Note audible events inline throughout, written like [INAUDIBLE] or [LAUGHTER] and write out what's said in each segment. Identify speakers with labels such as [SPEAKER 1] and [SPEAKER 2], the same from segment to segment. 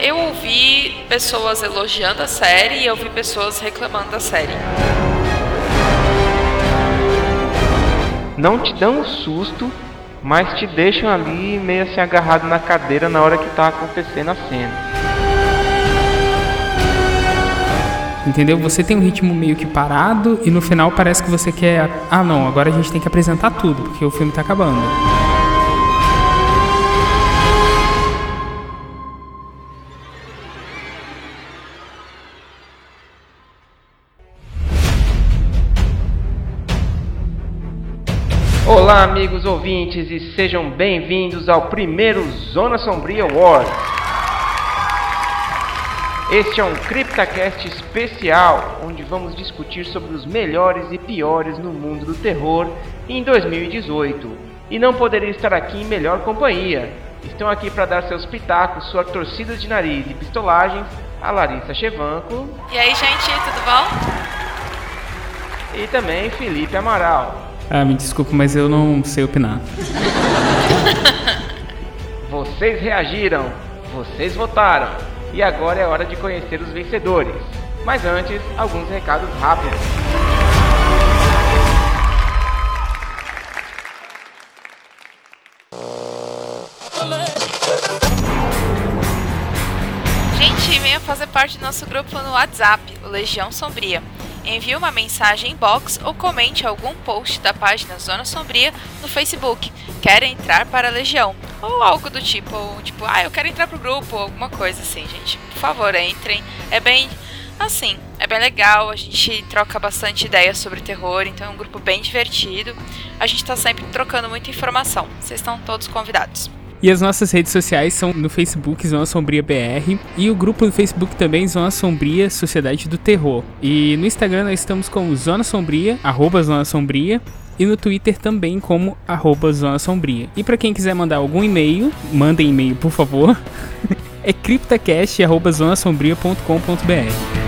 [SPEAKER 1] Eu ouvi pessoas elogiando a série e eu vi pessoas reclamando da série.
[SPEAKER 2] Não te dão um susto, mas te deixam ali meio assim agarrado na cadeira na hora que tá acontecendo a cena.
[SPEAKER 3] Entendeu? Você tem um ritmo meio que parado e no final parece que você quer. Ah, não, agora a gente tem que apresentar tudo, porque o filme tá acabando.
[SPEAKER 2] Olá, amigos ouvintes, e sejam bem-vindos ao primeiro Zona Sombria Awards. Este é um CryptaCast especial, onde vamos discutir sobre os melhores e piores no mundo do terror em 2018. E não poderia estar aqui em melhor companhia. Estão aqui para dar seus pitacos, suas torcidas de nariz e pistolagens, a Larissa Chevanco
[SPEAKER 1] E aí, gente, tudo bom?
[SPEAKER 2] e também Felipe Amaral.
[SPEAKER 3] Ah, me desculpa, mas eu não sei opinar.
[SPEAKER 2] Vocês reagiram, vocês votaram, e agora é hora de conhecer os vencedores. Mas antes, alguns recados rápidos.
[SPEAKER 1] Gente, venha fazer parte do nosso grupo no WhatsApp, o Legião Sombria. Envie uma mensagem inbox ou comente algum post da página Zona Sombria no Facebook. Quer entrar para a Legião? Ou algo do tipo, ou tipo, ah, eu quero entrar pro grupo, ou alguma coisa assim, gente. Por favor, entrem. É bem assim, é bem legal, a gente troca bastante ideias sobre terror, então é um grupo bem divertido. A gente tá sempre trocando muita informação. Vocês estão todos convidados.
[SPEAKER 3] E as nossas redes sociais são no Facebook Zona Sombria BR e o grupo do Facebook também Zona Sombria Sociedade do Terror. E no Instagram nós estamos como Zona Sombria, arroba Zona Sombria. E no Twitter também como arroba Zona Sombria. E para quem quiser mandar algum e-mail, mandem e-mail por favor. [LAUGHS] é criptacast.zonasombria.com.br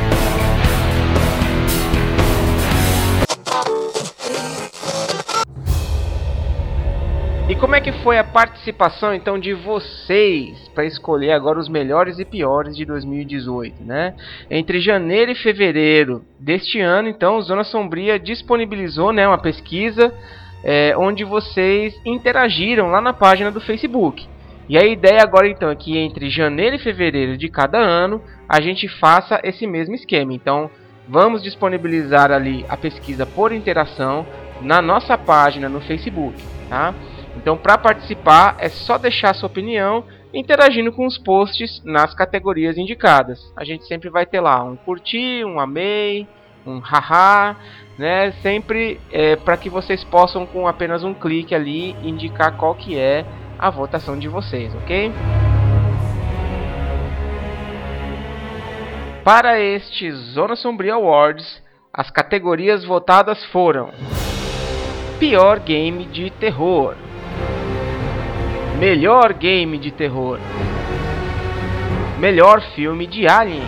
[SPEAKER 2] como é que foi a participação então de vocês para escolher agora os melhores e piores de 2018, né? Entre janeiro e fevereiro deste ano, então, Zona Sombria disponibilizou, né, uma pesquisa é, onde vocês interagiram lá na página do Facebook. E a ideia agora então é que entre janeiro e fevereiro de cada ano a gente faça esse mesmo esquema. Então, vamos disponibilizar ali a pesquisa por interação na nossa página no Facebook, tá? Então, para participar, é só deixar sua opinião interagindo com os posts nas categorias indicadas. A gente sempre vai ter lá um curtir, um amei, um haha, né? Sempre é, para que vocês possam, com apenas um clique ali, indicar qual que é a votação de vocês, ok? Para este Zona Sombria Awards, as categorias votadas foram Pior Game de Terror Melhor Game de Terror. Melhor Filme de Alien.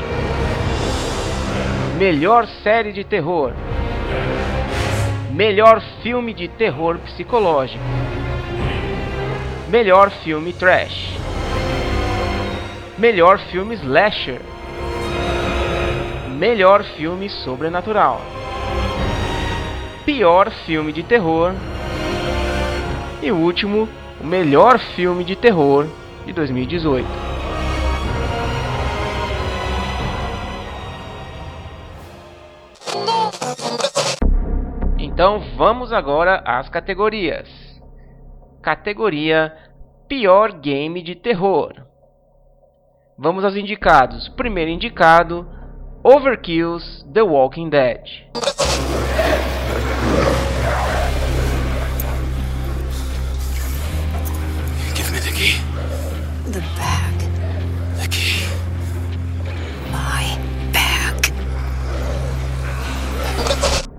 [SPEAKER 2] Melhor Série de Terror. Melhor Filme de Terror Psicológico. Melhor Filme Trash. Melhor Filme Slasher. Melhor Filme Sobrenatural. Pior Filme de Terror. E o último, o melhor filme de terror de 2018. Então vamos agora às categorias. Categoria Pior Game de Terror. Vamos aos indicados. Primeiro indicado: Overkill's The Walking Dead.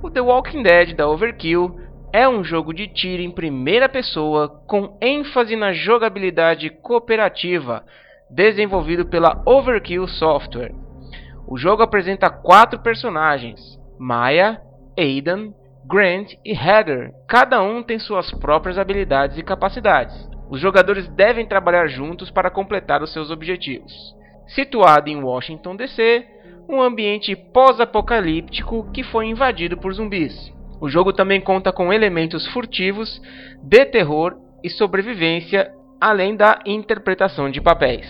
[SPEAKER 2] O The Walking Dead da Overkill é um jogo de tiro em primeira pessoa com ênfase na jogabilidade cooperativa, desenvolvido pela Overkill Software. O jogo apresenta quatro personagens: Maya, Aidan, Grant e Heather. Cada um tem suas próprias habilidades e capacidades. Os jogadores devem trabalhar juntos para completar os seus objetivos. Situado em Washington DC, um ambiente pós-apocalíptico que foi invadido por zumbis. O jogo também conta com elementos furtivos, de terror e sobrevivência, além da interpretação de papéis.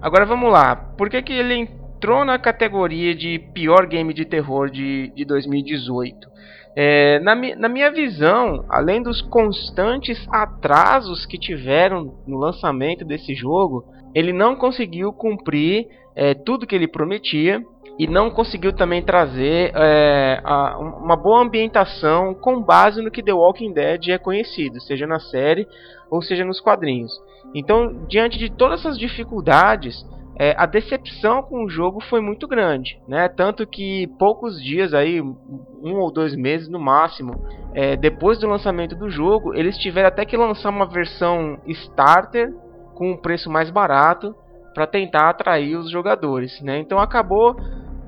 [SPEAKER 2] Agora vamos lá, por que, que ele entrou na categoria de pior game de terror de, de 2018? É, na, mi, na minha visão, além dos constantes atrasos que tiveram no lançamento desse jogo, ele não conseguiu cumprir é, tudo que ele prometia e não conseguiu também trazer é, a, uma boa ambientação com base no que The Walking Dead é conhecido, seja na série ou seja nos quadrinhos. Então, diante de todas essas dificuldades, é, a decepção com o jogo foi muito grande, né? Tanto que poucos dias aí, um ou dois meses no máximo, é, depois do lançamento do jogo, eles tiveram até que lançar uma versão starter com um preço mais barato para tentar atrair os jogadores, né? Então acabou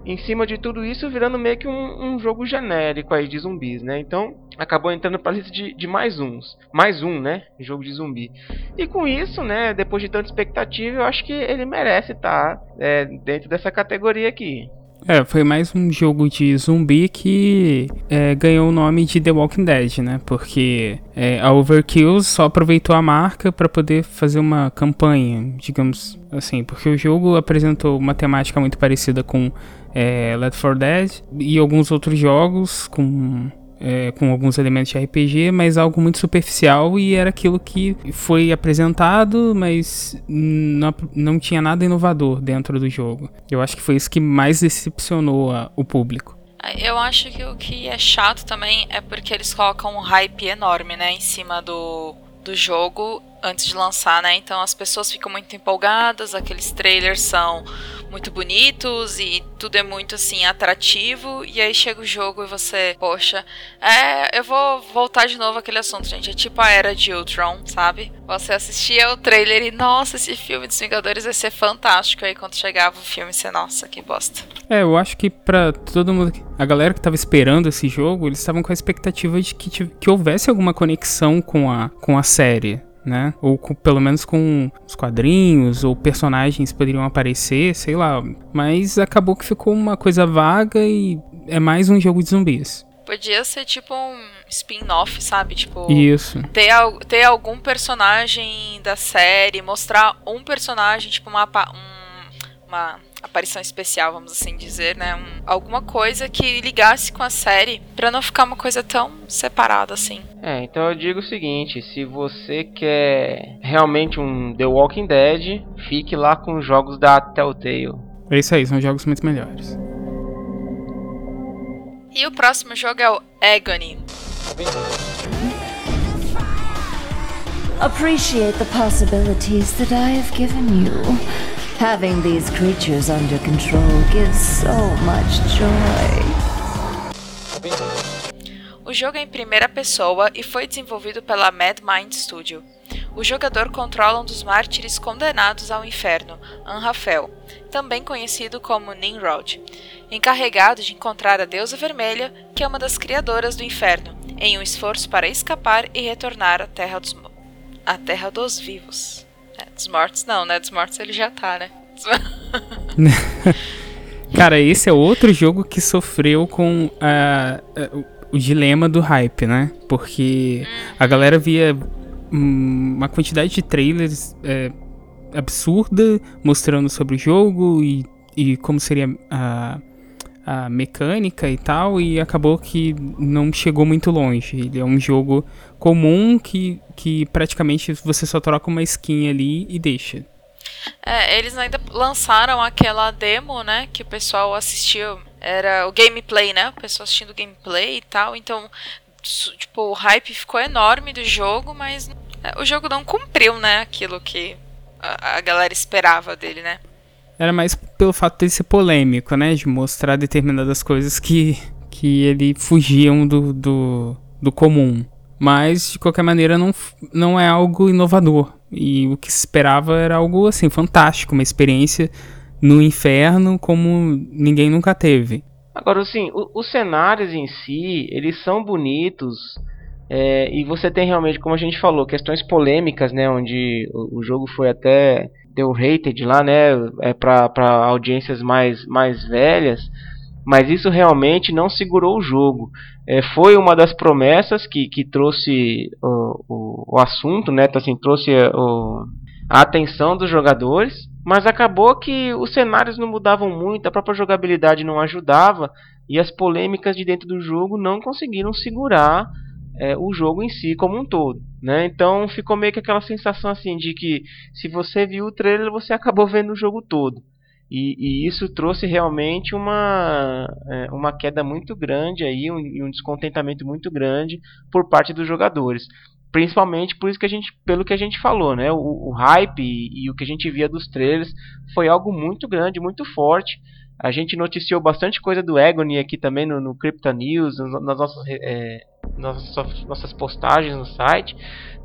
[SPEAKER 2] em cima de tudo isso virando meio que um, um jogo genérico aí de zumbis, né? Então acabou entrando para lista de, de, mais uns, mais um, né? Jogo de zumbi. E com isso, né? Depois de tanta expectativa, eu acho que ele merece estar tá, é, dentro dessa categoria aqui.
[SPEAKER 3] É, foi mais um jogo de zumbi que é, ganhou o nome de The Walking Dead, né? Porque é, a Overkill só aproveitou a marca para poder fazer uma campanha, digamos assim, porque o jogo apresentou uma temática muito parecida com é, Left 4 Dead e alguns outros jogos com é, com alguns elementos de RPG, mas algo muito superficial e era aquilo que foi apresentado, mas não, não tinha nada inovador dentro do jogo. Eu acho que foi isso que mais decepcionou a, o público.
[SPEAKER 1] Eu acho que o que é chato também é porque eles colocam um hype enorme, né, em cima do, do jogo antes de lançar, né? Então as pessoas ficam muito empolgadas, aqueles trailers são muito bonitos e tudo é muito assim atrativo. E aí chega o jogo e você, poxa, é, eu vou voltar de novo aquele assunto, gente. É tipo a era de Ultron, sabe? Você assistia o trailer e, nossa, esse filme dos Vingadores vai ser fantástico. Aí quando chegava o filme, você, nossa, que bosta.
[SPEAKER 3] É, eu acho que pra todo mundo, a galera que tava esperando esse jogo, eles estavam com a expectativa de que, que houvesse alguma conexão com a, com a série né? Ou com, pelo menos com os quadrinhos ou personagens poderiam aparecer, sei lá. Mas acabou que ficou uma coisa vaga e é mais um jogo de zumbis.
[SPEAKER 1] Podia ser tipo um spin-off, sabe? Tipo.
[SPEAKER 3] Isso.
[SPEAKER 1] Ter, ter algum personagem da série, mostrar um personagem, tipo uma. Um, uma aparição especial, vamos assim dizer, né? Um, alguma coisa que ligasse com a série para não ficar uma coisa tão separada assim.
[SPEAKER 2] É, então eu digo o seguinte, se você quer realmente um The Walking Dead, fique lá com os jogos da Telltale.
[SPEAKER 3] É isso aí, são jogos muito melhores.
[SPEAKER 1] E o próximo jogo é o Agony.
[SPEAKER 4] Appreciate the possibilities that I have given you. Having these creatures under control gives so much joy.
[SPEAKER 1] O jogo é em primeira pessoa e foi desenvolvido pela Mad Mind Studio. O jogador controla um dos mártires condenados ao inferno, Anrafel, também conhecido como Nimrod, encarregado de encontrar a deusa vermelha, que é uma das criadoras do inferno, em um esforço para escapar e retornar à Terra dos, à terra dos Vivos. É, dos mortos não, né? Dos mortos ele já tá, né? [LAUGHS]
[SPEAKER 3] Cara, esse é outro jogo que sofreu com uh, uh, o dilema do hype, né? Porque a galera via um, uma quantidade de trailers uh, absurda mostrando sobre o jogo e, e como seria a, a mecânica e tal, e acabou que não chegou muito longe. Ele é um jogo comum que, que praticamente você só troca uma skin ali e deixa.
[SPEAKER 1] É, eles ainda lançaram aquela demo, né, que o pessoal assistiu, era o gameplay, né, o pessoal assistindo gameplay e tal, então, tipo, o hype ficou enorme do jogo, mas é, o jogo não cumpriu, né, aquilo que a, a galera esperava dele, né.
[SPEAKER 3] Era mais pelo fato de ser polêmico, né, de mostrar determinadas coisas que, que ele fugiam do, do, do comum Mas, de qualquer maneira, não, não é algo inovador. E o que se esperava era algo, assim, fantástico. Uma experiência no inferno como ninguém nunca teve.
[SPEAKER 2] Agora, assim, os cenários em si, eles são bonitos. É, e você tem realmente, como a gente falou, questões polêmicas, né? Onde o, o jogo foi até deu rated lá, né? É para audiências mais, mais velhas. Mas isso realmente não segurou o jogo. É, foi uma das promessas que, que trouxe o, o, o assunto, né? Então, assim, trouxe o, a atenção dos jogadores. Mas acabou que os cenários não mudavam muito, a própria jogabilidade não ajudava e as polêmicas de dentro do jogo não conseguiram segurar é, o jogo em si como um todo. Né? Então ficou meio que aquela sensação assim de que se você viu o trailer você [LAUGHS] acabou vendo o jogo todo. E, e isso trouxe realmente uma, é, uma queda muito grande aí, um, um descontentamento muito grande por parte dos jogadores principalmente por isso que a gente, pelo que a gente falou, né? O, o hype e, e, o que a gente via dos trailers foi algo muito grande, muito forte. A gente noticiou bastante coisa do Agony aqui também no, no Crypto News, nas nossas, é, nossas, postagens no site,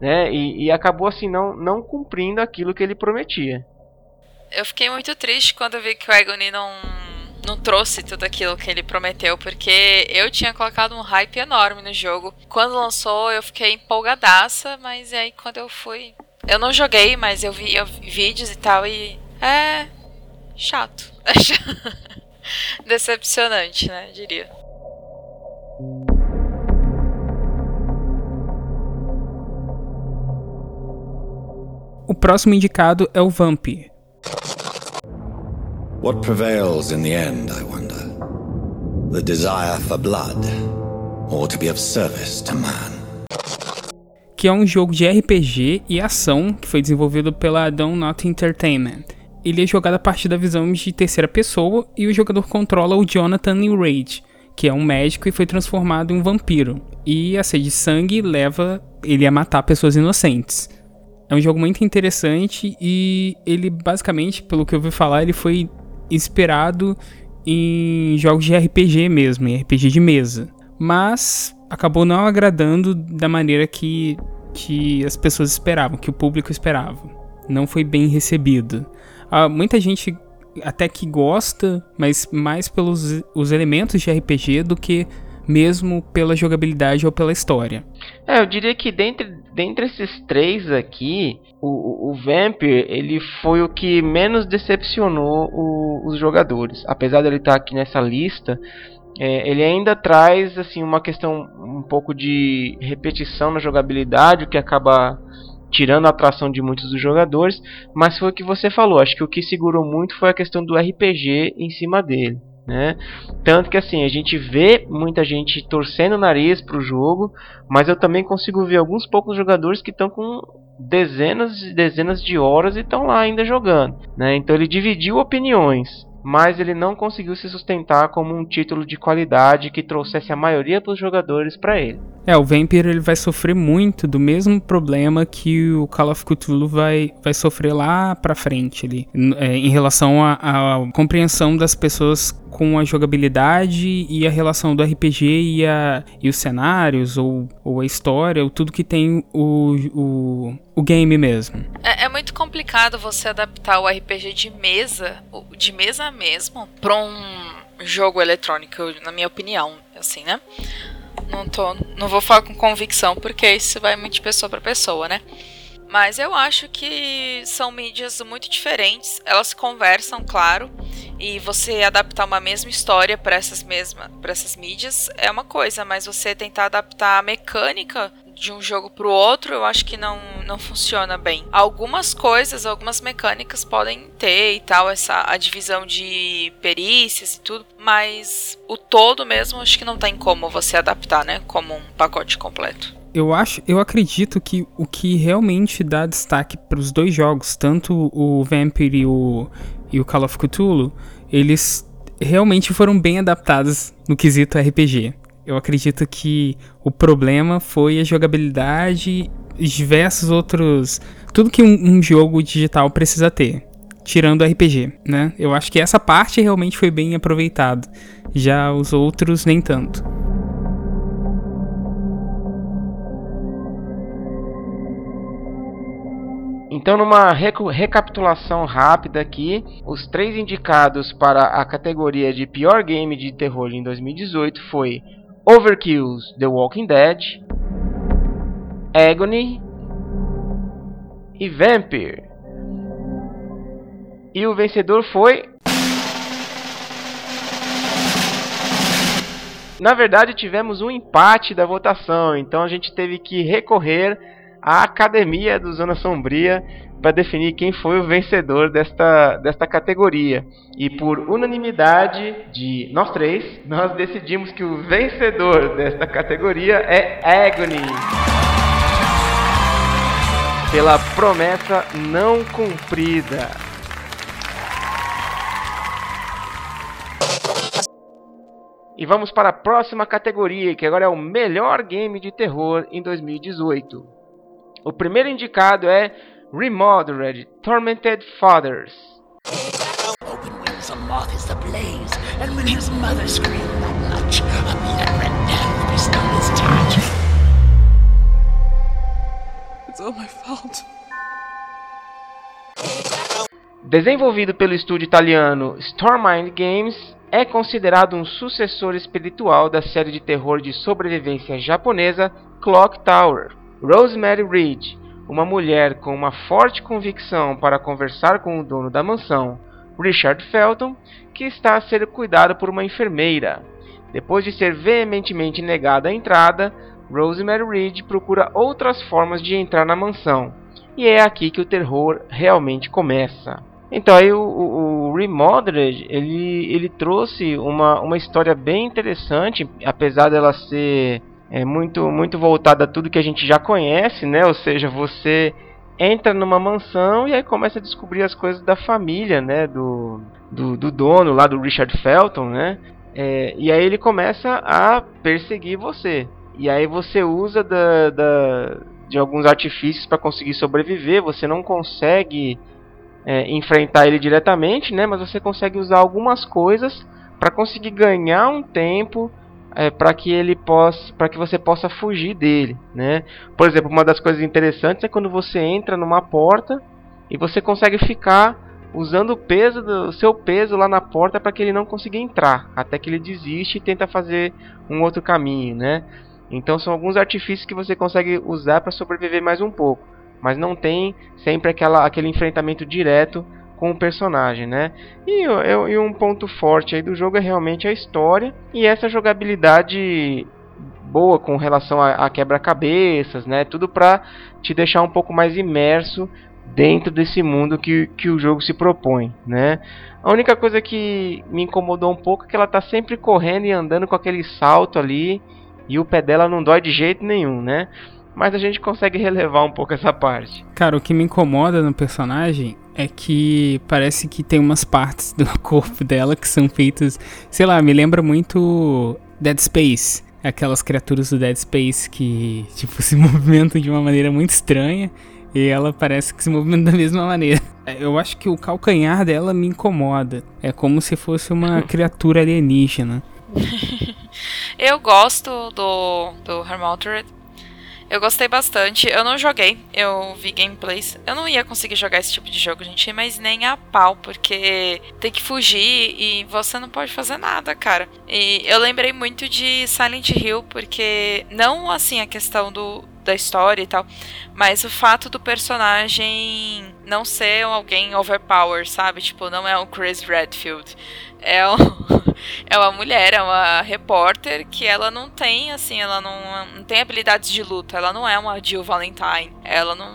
[SPEAKER 2] né? E, e acabou assim não, não cumprindo aquilo que ele prometia.
[SPEAKER 1] Eu fiquei muito triste quando vi que o Agony não não trouxe tudo aquilo que ele prometeu, porque eu tinha colocado um hype enorme no jogo. Quando lançou, eu fiquei empolgadaça, mas aí quando eu fui. Eu não joguei, mas eu vi, eu vi vídeos e tal, e. É. chato. [LAUGHS] Decepcionante, né? Diria.
[SPEAKER 3] O próximo indicado é o Vampire.
[SPEAKER 5] What prevails in the end, I wonder? The desire for blood, or to be of service to man?
[SPEAKER 3] Que é um jogo de RPG e ação que foi desenvolvido pela Don't Not Entertainment. Ele é jogado a partir da visão de terceira pessoa e o jogador controla o Jonathan Rage, que é um médico e foi transformado em um vampiro. E a sede de sangue leva ele a matar pessoas inocentes. É um jogo muito interessante e ele basicamente, pelo que eu ouvi falar, ele foi inspirado em jogos de RPG mesmo, em RPG de mesa. Mas acabou não agradando da maneira que, que as pessoas esperavam, que o público esperava. Não foi bem recebido. Ah, muita gente até que gosta, mas mais pelos os elementos de RPG do que mesmo pela jogabilidade ou pela história.
[SPEAKER 2] É, eu diria que dentre, dentre esses três aqui, o, o Vampire ele foi o que menos decepcionou o, os jogadores. Apesar dele estar aqui nessa lista, é, ele ainda traz assim uma questão um pouco de repetição na jogabilidade, o que acaba tirando a atração de muitos dos jogadores, mas foi o que você falou. Acho que o que segurou muito foi a questão do RPG em cima dele. Né? Tanto que assim, a gente vê muita gente torcendo o nariz pro jogo, mas eu também consigo ver alguns poucos jogadores que estão com dezenas e dezenas de horas e estão lá ainda jogando. Né? Então ele dividiu opiniões mas ele não conseguiu se sustentar como um título de qualidade que trouxesse a maioria dos jogadores para ele.
[SPEAKER 3] É, o Vampire ele vai sofrer muito do mesmo problema que o Call of Cthulhu vai, vai sofrer lá pra frente ali, é, em relação à compreensão das pessoas com a jogabilidade e a relação do RPG e, a, e os cenários ou, ou a história, ou tudo que tem o, o, o game mesmo.
[SPEAKER 1] É, é muito complicado você adaptar o RPG de mesa, de mesa mesmo, para um jogo eletrônico, na minha opinião, assim, né? Não, tô, não vou falar com convicção, porque isso vai muito de pessoa para pessoa, né? Mas eu acho que são mídias muito diferentes. Elas conversam, claro. E você adaptar uma mesma história para essas para essas mídias é uma coisa, mas você tentar adaptar a mecânica de um jogo para o outro, eu acho que não, não funciona bem. Algumas coisas, algumas mecânicas podem ter e tal, essa a divisão de perícias e tudo, mas o todo mesmo acho que não tem como você adaptar, né, como um pacote completo
[SPEAKER 3] eu acho, eu acredito que o que realmente dá destaque para os dois jogos, tanto o Vampire e o, e o Call of Cthulhu, eles realmente foram bem adaptados no quesito RPG eu acredito que o problema foi a jogabilidade e diversos outros. Tudo que um, um jogo digital precisa ter tirando RPG, né? Eu acho que essa parte realmente foi bem aproveitada, já os outros nem tanto.
[SPEAKER 2] Então, numa recapitulação rápida aqui, os três indicados para a categoria de pior game de terror em 2018 foi Overkill's The Walking Dead, Agony e Vampire. E o vencedor foi Na verdade, tivemos um empate da votação, então a gente teve que recorrer à Academia do Zona Sombria para definir quem foi o vencedor desta, desta categoria. E por unanimidade de nós três, nós decidimos que o vencedor desta categoria é Agony. Pela promessa não cumprida. E vamos para a próxima categoria, que agora é o melhor game de terror em 2018. O primeiro indicado é Remodeled Tormented Fathers. Open wings, a moth is ablaze, and when his mother screamed that much, a red death bestowed his touch. It's all my fault. Desenvolvido pelo estúdio italiano Stormind Games, é considerado um sucessor espiritual da série de terror de sobrevivência japonesa Clock Tower. Rosemary Reed, uma mulher com uma forte convicção para conversar com o dono da mansão, Richard Felton, que está a ser cuidado por uma enfermeira. Depois de ser veementemente negada a entrada, Rosemary Reed procura outras formas de entrar na mansão, e é aqui que o terror realmente começa. Então aí o, o, o, Remodeled ele, ele trouxe uma, uma história bem interessante, apesar dela ser é, muito muito voltada a tudo que a gente já conhece, né? Ou seja, você entra numa mansão e aí começa a descobrir as coisas da família, né? Do, do, do dono lá do Richard Felton, né? É, e aí ele começa a perseguir você. E aí você usa da, da de alguns artifícios para conseguir sobreviver. Você não consegue é, enfrentar ele diretamente, né? Mas você consegue usar algumas coisas para conseguir ganhar um tempo é, para que ele possa, para que você possa fugir dele, né? Por exemplo, uma das coisas interessantes é quando você entra numa porta e você consegue ficar usando o peso do seu peso lá na porta para que ele não consiga entrar, até que ele desiste e tenta fazer um outro caminho, né? Então são alguns artifícios que você consegue usar para sobreviver mais um pouco mas não tem sempre aquela, aquele enfrentamento direto com o personagem, né? E, e, um ponto forte aí do jogo é realmente a história e essa jogabilidade boa com relação a, a quebra-cabeças, né? Tudo para te deixar um pouco mais imerso dentro desse mundo que, que o jogo se propõe, né? A única coisa que me incomodou um pouco é que ela tá sempre correndo e andando com aquele salto ali e o pé dela não dói de jeito nenhum, né? Mas a gente consegue relevar um pouco essa parte.
[SPEAKER 3] Cara, o que me incomoda no personagem é que parece que tem umas partes do [LAUGHS] corpo dela que são feitas, sei lá, me lembra muito Dead Space. Aquelas criaturas do Dead Space que, [LAUGHS] tipo, se [LAUGHS] movimentam de uma maneira muito estranha e ela parece que se movimenta da mesma maneira. Eu acho que o calcanhar dela me incomoda. É como se fosse uma criatura alienígena.
[SPEAKER 1] Eu gosto do, do Hermaltred eu gostei bastante. Eu não joguei, eu vi gameplays. Eu não ia conseguir jogar esse tipo de jogo, gente, mas nem a pau, porque tem que fugir e você não pode fazer nada, cara. E eu lembrei muito de Silent Hill, porque não assim a questão do da história e tal, mas o fato do personagem não ser alguém overpower, sabe? Tipo, não é o Chris Redfield. É, um, [LAUGHS] é uma mulher, é uma repórter que ela não tem, assim, ela não, não tem habilidades de luta. Ela não é uma Jill Valentine. Ela não,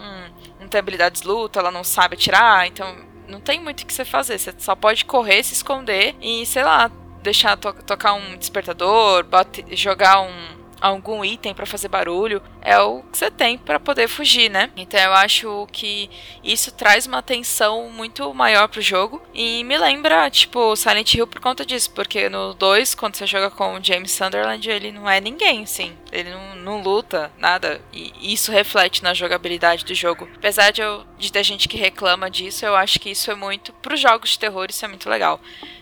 [SPEAKER 1] não tem habilidades de luta, ela não sabe atirar, então não tem muito o que você fazer. Você só pode correr, se esconder e, sei lá, deixar to tocar um despertador, bate, jogar um algum item para fazer barulho, é o que você tem para poder fugir, né? Então eu acho que isso traz uma atenção muito maior pro jogo e me lembra, tipo, Silent Hill por conta disso, porque no 2, quando você joga com o James Sunderland, ele não é ninguém, assim, ele não, não luta, nada, e isso reflete na jogabilidade do jogo. Apesar de, eu, de ter gente que reclama disso, eu acho que isso é muito, pros jogos de terror, isso é muito legal.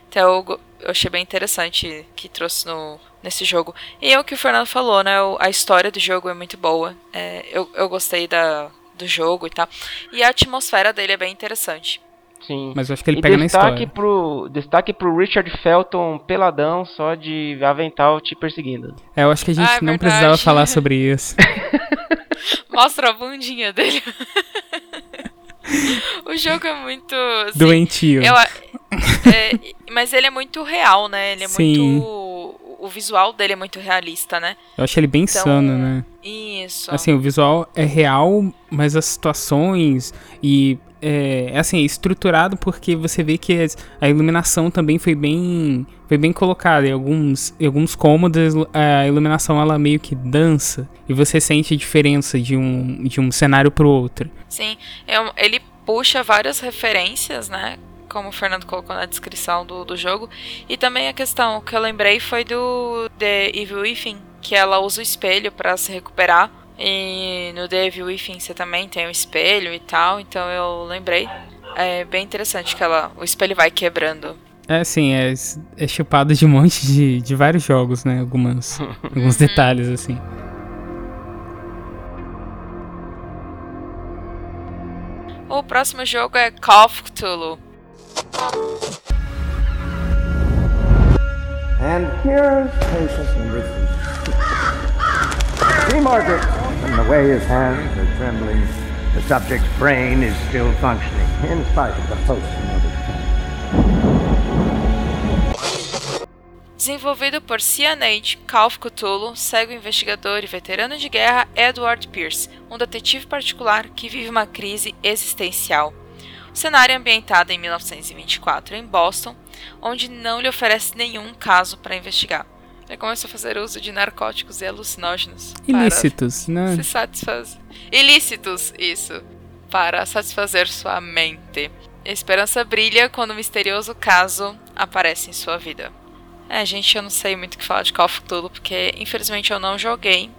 [SPEAKER 1] Então eu, eu achei bem interessante que trouxe no, nesse jogo. E é o que o Fernando falou, né? A história do jogo é muito boa. É, eu, eu gostei da, do jogo e tal. E a atmosfera dele é bem interessante.
[SPEAKER 2] Sim.
[SPEAKER 3] Mas eu acho que ele
[SPEAKER 2] e
[SPEAKER 3] pega na
[SPEAKER 2] destaque
[SPEAKER 3] história.
[SPEAKER 2] pro destaque pro Richard Felton peladão só de avental te perseguindo.
[SPEAKER 3] É, eu acho que a gente
[SPEAKER 1] Ah, é
[SPEAKER 3] não
[SPEAKER 1] verdade.
[SPEAKER 3] precisava falar sobre isso. [LAUGHS]
[SPEAKER 1] Mostra a bundinha dele. [LAUGHS] o jogo é muito. assim,
[SPEAKER 3] Doentio.
[SPEAKER 1] eu é, mas ele é muito real, né? Ele é
[SPEAKER 3] Sim.
[SPEAKER 1] muito. O visual dele é muito realista, né?
[SPEAKER 3] Eu acho ele bem
[SPEAKER 1] Então,
[SPEAKER 3] insano, né?
[SPEAKER 1] Isso.
[SPEAKER 3] Assim, o visual é real, mas as situações e é, é assim, é estruturado porque você vê que a iluminação também foi bem foi bem colocada. Em alguns, em alguns cômodos a iluminação ela meio que dança e você sente a diferença de um, de um cenário pro outro.
[SPEAKER 1] Sim, é ele puxa várias referências, né? Como o Fernando colocou na descrição do, do jogo. E também a questão que eu lembrei foi do The Evil Within, que ela usa o espelho pra se recuperar. E no The Evil Within você também tem o espelho e tal, então eu lembrei. É bem interessante que ela, o espelho vai quebrando.
[SPEAKER 3] É assim, é, é chupado de um monte de, de vários jogos, né? Algumas, [LAUGHS] alguns detalhes, assim.
[SPEAKER 1] O próximo jogo é Call of Cthulhu.
[SPEAKER 6] And here's patience and rhythm. See, Margaret, from the way his hands are trembling, the subject's brain is still functioning, in spite of the post-traumatic
[SPEAKER 1] Desenvolvido por Cyanide, Call of Cthulhu segue o investigador e veterano de guerra Edward Pierce, um detetive particular que vive uma crise existencial. Cenário ambientado em 1924 em Boston, onde não lhe oferece nenhum caso para investigar. Ele começa a fazer uso de narcóticos e alucinógenos
[SPEAKER 3] Ilícitos,
[SPEAKER 1] para
[SPEAKER 3] né?
[SPEAKER 1] se satisfazer. Ilícitos, isso. Para satisfazer sua mente. A esperança brilha quando um misterioso caso aparece em sua vida. É, gente, eu não sei muito o que falar de Call of Cthulhu, porque infelizmente eu não joguei.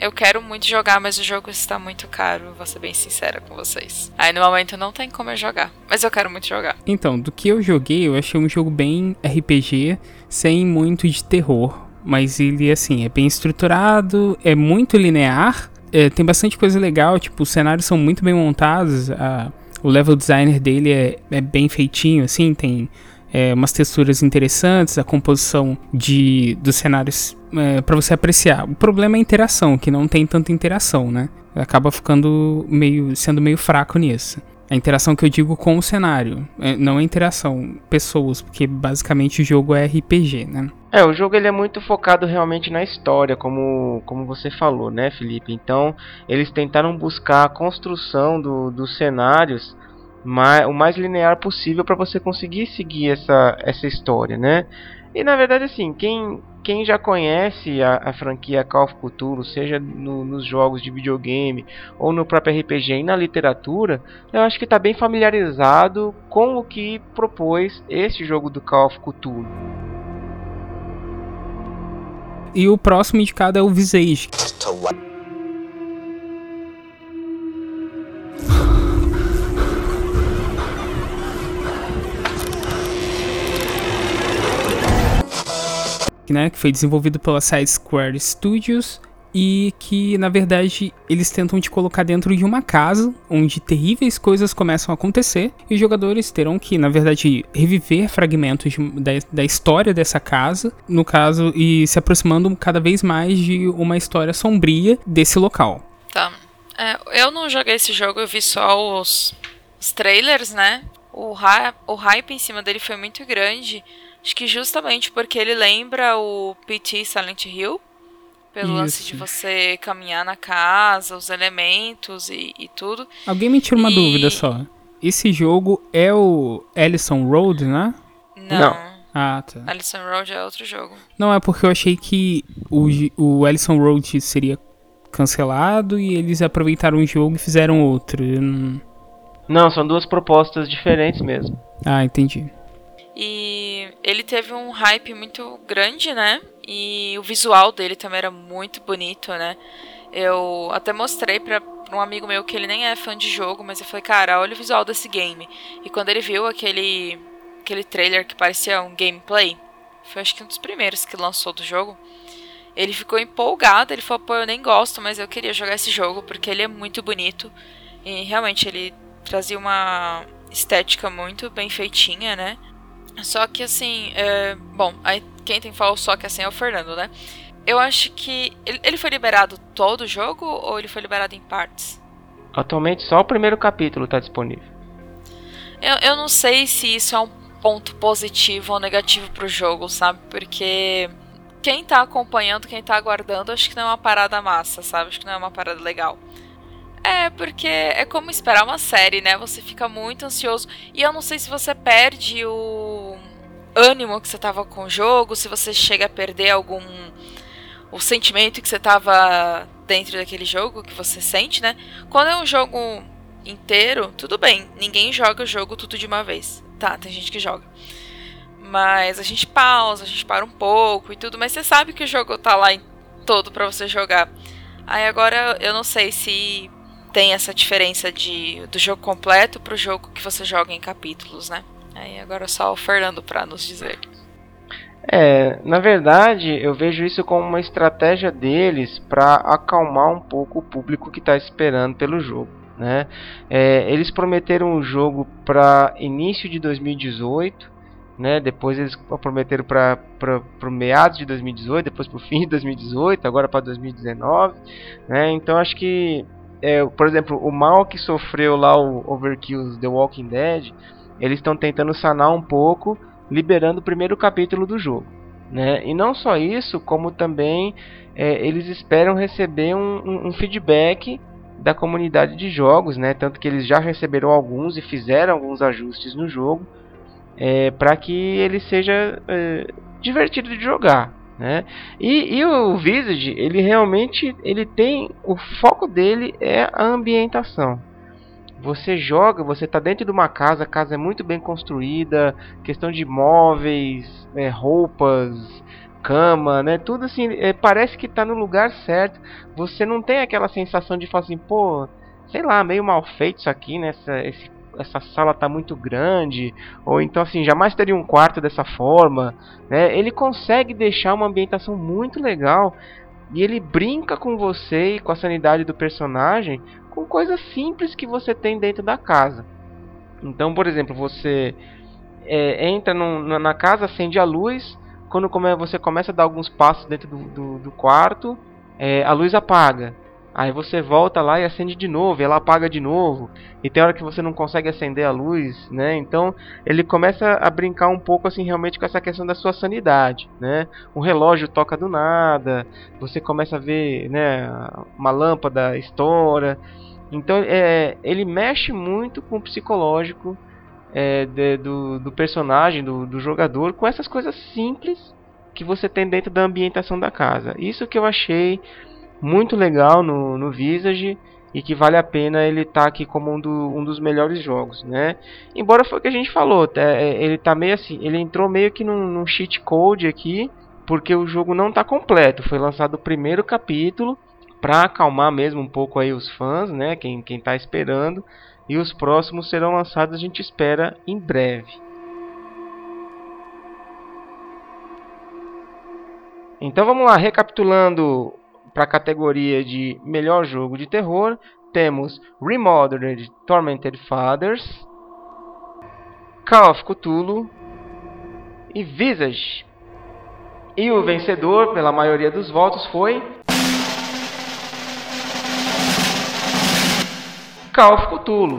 [SPEAKER 1] Eu quero muito jogar, mas o jogo está muito caro, vou ser bem sincera com vocês. Aí no momento não tem como eu jogar, mas eu quero muito jogar.
[SPEAKER 3] Então, do que eu joguei, eu achei um jogo bem RPG, sem muito de terror. Mas ele, assim, é bem estruturado, é muito linear, é, tem bastante coisa legal, tipo, os cenários são muito bem montados, a- o level designer dele é, é bem feitinho, assim, tem é, umas texturas interessantes, a composição de, dos cenários é, para você apreciar. O problema é a interação, que não tem tanta interação, né? Acaba ficando meio, sendo meio fraco nisso. A interação que eu digo com o cenário, é, não a interação pessoas, porque basicamente o jogo é RPG, né?
[SPEAKER 2] É, o jogo ele é muito focado realmente na história, como, como você falou, né, Felipe? Então, eles tentaram buscar a construção do, dos cenários ma- o mais linear possível para você conseguir seguir essa, essa história, né? E na verdade, assim, quem, quem já conhece a, a franquia Call of Cthulhu, seja no- nos jogos de videogame ou no próprio RPG e na literatura, eu acho que está bem familiarizado com o que propôs esse jogo do Call of Cthulhu.
[SPEAKER 3] E o próximo indicado é o Visage. Né, que foi desenvolvido pela Side Square Studios e que na verdade eles tentam te colocar dentro de uma casa onde terríveis coisas começam a acontecer e os jogadores terão que na verdade reviver fragmentos de- da, da história dessa casa, no caso, e se aproximando cada vez mais de uma história sombria desse local.
[SPEAKER 1] Tá. É, eu não joguei esse jogo, eu vi só os, os trailers, né? O, o hype em cima dele foi muito grande. Acho que justamente porque ele lembra o PT Silent Hill. Pelo lance
[SPEAKER 3] Isso.
[SPEAKER 1] de você caminhar na casa, os elementos e, e tudo.
[SPEAKER 3] Alguém me tira uma
[SPEAKER 1] E-
[SPEAKER 3] dúvida só. Esse jogo é o Ellison Road, né?
[SPEAKER 1] Não.
[SPEAKER 2] Não.
[SPEAKER 3] Ah, tá.
[SPEAKER 1] Alison Road é outro jogo.
[SPEAKER 3] Não, é porque eu achei que o, o Ellison Road seria cancelado e eles aproveitaram o jogo e fizeram outro. Eu não-
[SPEAKER 2] Não, são duas propostas diferentes mesmo.
[SPEAKER 3] Ah, entendi.
[SPEAKER 1] E ele teve um hype muito grande, né? E o visual dele também era muito bonito, né? Eu até mostrei pra, pra um amigo meu que ele nem é fã de jogo, mas eu falei, cara, olha o visual desse game. E quando ele viu aquele, aquele trailer que parecia um gameplay, foi acho que um dos primeiros que lançou do jogo. Ele ficou empolgado, ele falou, pô, eu nem gosto, mas eu queria jogar esse jogo porque ele é muito bonito. E realmente ele trazia uma estética muito bem feitinha, né? Só que assim, é... bom, aí quem tem que falar só que assim é o Fernando, né? Eu acho que. Ele, foi liberado todo o jogo ou ele foi liberado em partes?
[SPEAKER 2] Atualmente só o primeiro capítulo está disponível.
[SPEAKER 1] Eu, eu não sei se isso é um ponto positivo ou negativo pro jogo, sabe? Porque quem tá acompanhando, quem tá aguardando, acho que não é uma parada massa, sabe? Acho que não é uma parada legal. É, porque é como esperar uma série, né? Você fica muito ansioso. E eu não sei se você perde o ânimo que você tava com o jogo, se você chega a perder algum. o sentimento que você tava dentro daquele jogo, que você sente, né? Quando é um jogo inteiro, tudo bem. Ninguém joga o jogo tudo de uma vez. Tá, tem gente que joga. Mas a gente pausa, a gente para um pouco e tudo, mas você sabe que o jogo tá lá todo para você jogar. Aí agora eu não sei se tem essa diferença de do jogo completo pro jogo que você joga em capítulos, né? Aí agora só o Fernando para nos dizer.
[SPEAKER 2] É, na verdade, eu vejo isso como uma estratégia deles para acalmar um pouco o público que está esperando pelo jogo. Né? É, eles prometeram o jogo para início de 2018, né? depois eles prometeram para meados de 2018, depois para o fim de 2018, agora para 2019. Né? Então acho que, é, por exemplo, o mal que sofreu lá o Overkill The Walking Dead, eles estão tentando sanar um pouco, liberando o primeiro capítulo do jogo. Né? E não só isso, como também é, eles esperam receber um, um, um feedback da comunidade de jogos, né? Tanto que eles já receberam alguns e fizeram alguns ajustes no jogo é, para que ele seja é, divertido de jogar, né? E, e, o Visage, ele realmente ele tem o foco dele é a ambientação. Você joga, você está dentro de uma casa, a casa é muito bem construída, questão de móveis, é, roupas, cama, né? Tudo assim, é, parece que tá no lugar certo. Você não tem aquela sensação de falar assim, pô, sei lá, meio mal feito isso aqui, né? Esse, essa sala tá muito grande, ou então assim, jamais teria um quarto dessa forma, né? Ele consegue deixar uma ambientação muito legal e ele brinca com você e com a sanidade do personagem com coisas simples que você tem dentro da casa. Então, por exemplo, você é, entra na casa, acende a luz, quando você começa a dar alguns passos dentro do, do, do quarto, é, a luz apaga. Aí você volta lá e acende de novo, e ela apaga de novo. E tem hora que você não consegue acender a luz, né? Então ele começa a brincar um pouco assim realmente com essa questão da sua sanidade, né? O relógio toca do nada, você começa a ver, né, uma lâmpada estoura. Então é, ele mexe muito com o psicológico é, de, do, do, personagem, do, do, jogador, com essas coisas simples que você tem dentro da ambientação da casa. Isso que eu achei muito legal no, no Visage e que vale a pena ele estar tá aqui como um, do, um, dos melhores jogos, né? Embora foi o que a gente falou, tá, é, ele tá meio assim, ele entrou meio que num, num cheat code aqui, porque o jogo não está completo. Foi lançado o primeiro capítulo para acalmar mesmo um pouco aí os fãs, né? Quem quem tá esperando e os próximos serão lançados, a gente espera, em breve. Então vamos lá, recapitulando para a categoria de melhor jogo de terror, temos Remodeled Tormented Fathers, Call of Cthulhu e Visage. E o vencedor, pela maioria dos votos, foi Call of Cthulhu.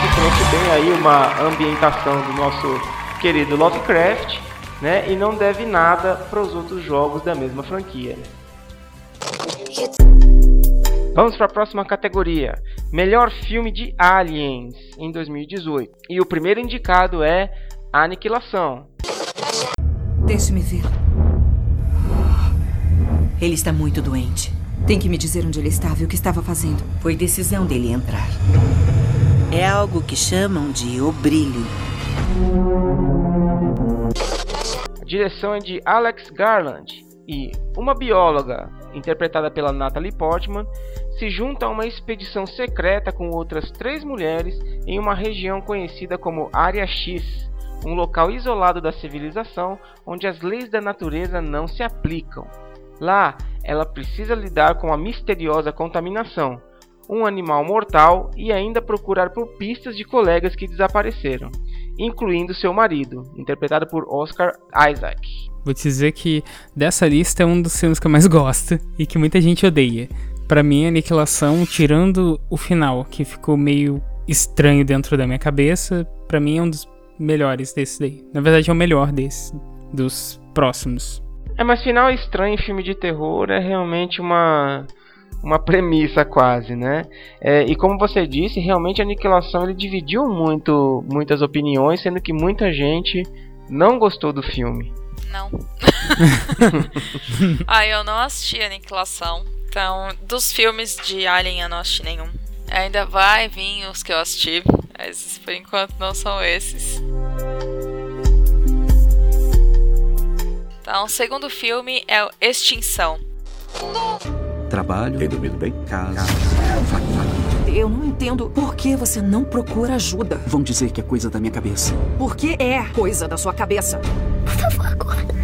[SPEAKER 2] Que trouxe bem aí uma ambientação do nosso querido Lovecraft, né? E não deve nada para os outros jogos da mesma franquia. Vamos para a próxima categoria: Melhor filme de Aliens em 2018. E o primeiro indicado é Aniquilação.
[SPEAKER 7] Deixe-me ver. Ele está muito doente. Tem que me dizer onde ele estava e o que estava fazendo.
[SPEAKER 8] Foi decisão dele entrar. É algo que chamam de o brilho.
[SPEAKER 2] Direção é de Alex Garland e uma bióloga, interpretada pela Natalie Portman, se junta a uma expedição secreta com outras três mulheres em uma região conhecida como Área X, um local isolado da civilização onde as leis da natureza não se aplicam. Lá, ela precisa lidar com a misteriosa contaminação, um animal mortal e ainda procurar por pistas de colegas que desapareceram, incluindo seu marido, interpretado por Oscar Isaac.
[SPEAKER 3] Vou te dizer que dessa lista é um dos filmes que eu mais [LAUGHS] gosto e que muita gente odeia. Para mim, Aniquilação, tirando o final, que ficou meio estranho dentro da minha cabeça, para mim é um dos melhores desses daí. Na verdade, é o melhor desses, dos próximos.
[SPEAKER 2] É, mas final estranho em filme de terror é realmente uma uma premissa quase, né? É, e como você disse, realmente a Aniquilação ele dividiu muito muitas opiniões, sendo que muita gente não gostou do filme.
[SPEAKER 1] Não. [LAUGHS] ah, eu não assisti Aniquilação. Então, dos filmes de Alien eu não assisti nenhum. Ainda vai vir os que eu assisti, mas por enquanto não são esses. Então, o segundo filme é o Extinção.
[SPEAKER 9] Trabalho.
[SPEAKER 10] Tem dormido bem?
[SPEAKER 9] Casa.
[SPEAKER 11] Eu não entendo por que você não procura ajuda.
[SPEAKER 9] Vão dizer que é coisa da minha cabeça.
[SPEAKER 11] Porque é coisa da sua cabeça. Por favor, acorda.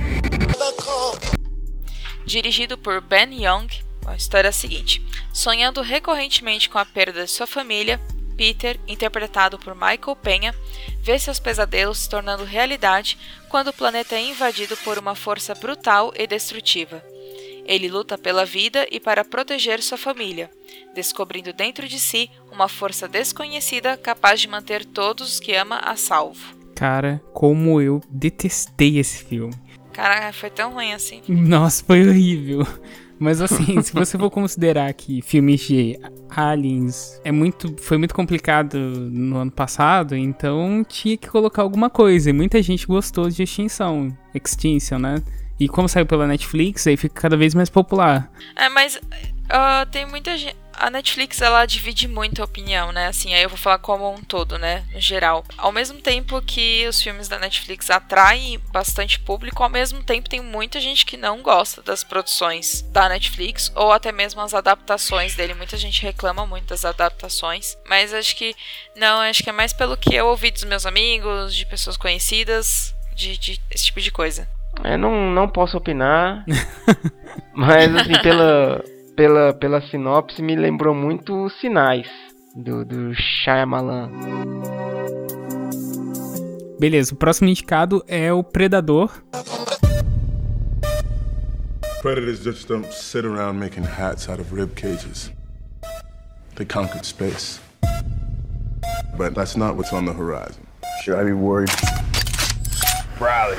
[SPEAKER 1] Dirigido por Ben Young, a história é a seguinte: sonhando recorrentemente com a perda de sua família, Peter, interpretado por Michael Penha, vê seus pesadelos se tornando realidade quando o planeta é invadido por uma força brutal e destrutiva. Ele luta pela vida e para proteger sua família, descobrindo dentro de si uma força desconhecida capaz de manter todos os que ama a salvo.
[SPEAKER 3] Cara, como eu detestei esse filme.
[SPEAKER 1] Caraca, foi tão ruim assim.
[SPEAKER 3] Nossa, foi horrível. Mas assim, [LAUGHS] se você for considerar que filmes de aliens é muito, foi muito complicado no ano passado, então tinha que colocar alguma coisa. E muita gente gostou de Extinção, Extinction, né? E como saiu pela Netflix, aí fica cada vez mais popular.
[SPEAKER 1] É, mas uh, tem muita gente a Netflix ela divide muito a opinião, né? Assim, aí eu vou falar como um todo, né? No geral. Ao mesmo tempo que os filmes da Netflix atraem bastante público, ao mesmo tempo tem muita gente que não gosta das produções da Netflix ou até mesmo as adaptações dele. Muita gente reclama muito das adaptações, mas acho que não, acho que é mais pelo que eu ouvi dos meus amigos, de pessoas conhecidas, de, de esse tipo de coisa.
[SPEAKER 2] Eu não, não posso opinar, [LAUGHS] mas assim, pela pela, pela sinopse, me lembrou muito Sinais, do, do Shyamalan.
[SPEAKER 3] Beleza, o próximo indicado é o Predador.
[SPEAKER 12] Predators just don't sit around making hats out of rib cages. They conquered space. But that's not what's on the horizon.
[SPEAKER 10] Should I be worried?
[SPEAKER 12] Riley.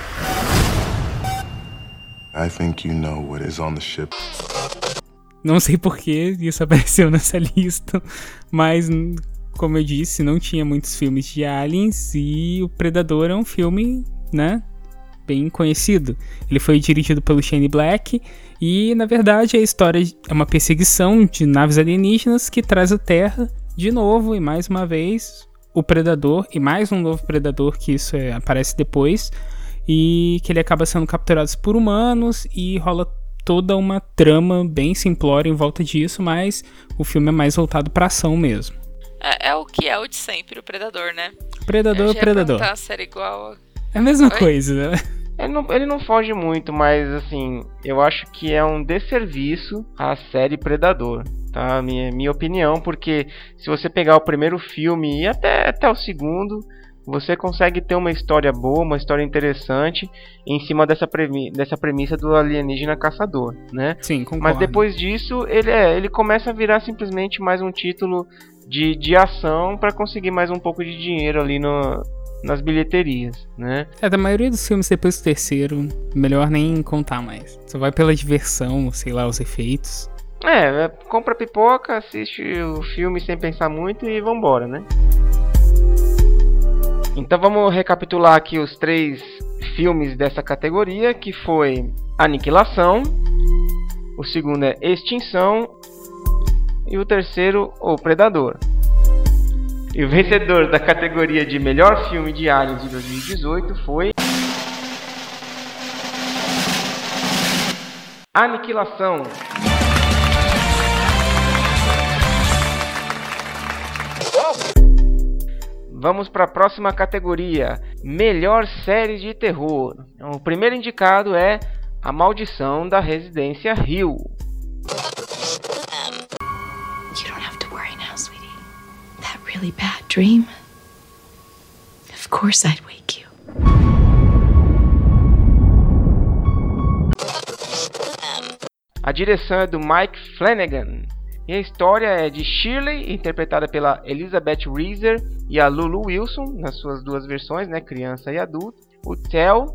[SPEAKER 12] I think you know what is on the ship.
[SPEAKER 3] Não sei por que isso apareceu [LAUGHS] nessa lista, mas como eu disse, não tinha muitos filmes de aliens e o Predador é um filme, né, bem conhecido. Ele foi dirigido pelo Shane Black e, na verdade, a história é uma perseguição de naves alienígenas que traz a Terra de novo e mais uma vez o Predador e mais um novo Predador que isso é, aparece depois e que ele acaba sendo capturado por humanos e rola toda uma trama bem simplória em volta disso, mas o filme é mais voltado para ação mesmo.
[SPEAKER 1] É, é, o que é o de sempre, o Predador, né?
[SPEAKER 3] Predador, Predador.
[SPEAKER 1] A ser igual.
[SPEAKER 3] É a mesma Oi? coisa, né?
[SPEAKER 2] Ele não, ele não foge muito, mas assim, eu acho que é um desserviço à série Predador, tá? Minha, minha opinião, porque se você pegar o primeiro filme e até, até o segundo, você consegue ter uma história boa, uma história interessante em cima dessa, premi dessa premissa do alienígena caçador, né?
[SPEAKER 3] Sim, concordo.
[SPEAKER 2] Mas depois disso, ele, é, ele começa a virar simplesmente mais um título de, de ação para conseguir mais um pouco de dinheiro ali no, nas bilheterias, né?
[SPEAKER 3] É, da maioria dos filmes depois do terceiro, melhor nem contar mais. Só vai pela diversão, sei lá, os efeitos.
[SPEAKER 2] É, é compra pipoca, assiste o filme sem pensar muito e vambora, né? Então vamos recapitular aqui os três filmes dessa categoria, que foi Aniquilação, o segundo é Extinção e o terceiro, O Predador. E o vencedor da categoria de melhor filme de aliens de 2018 foi Aniquilação. Vamos para a próxima categoria: Melhor série de terror. O primeiro indicado é A Maldição da Residência Hill. You don't have to worry now, sweetie.
[SPEAKER 10] That really bad dream. Of course I'd wake you.
[SPEAKER 2] A direção é do Mike Flanagan. E a história é de Shirley, interpretada pela Elizabeth Reeser e a Lulu Wilson, nas suas duas versões, né, criança e adulto. O Theo,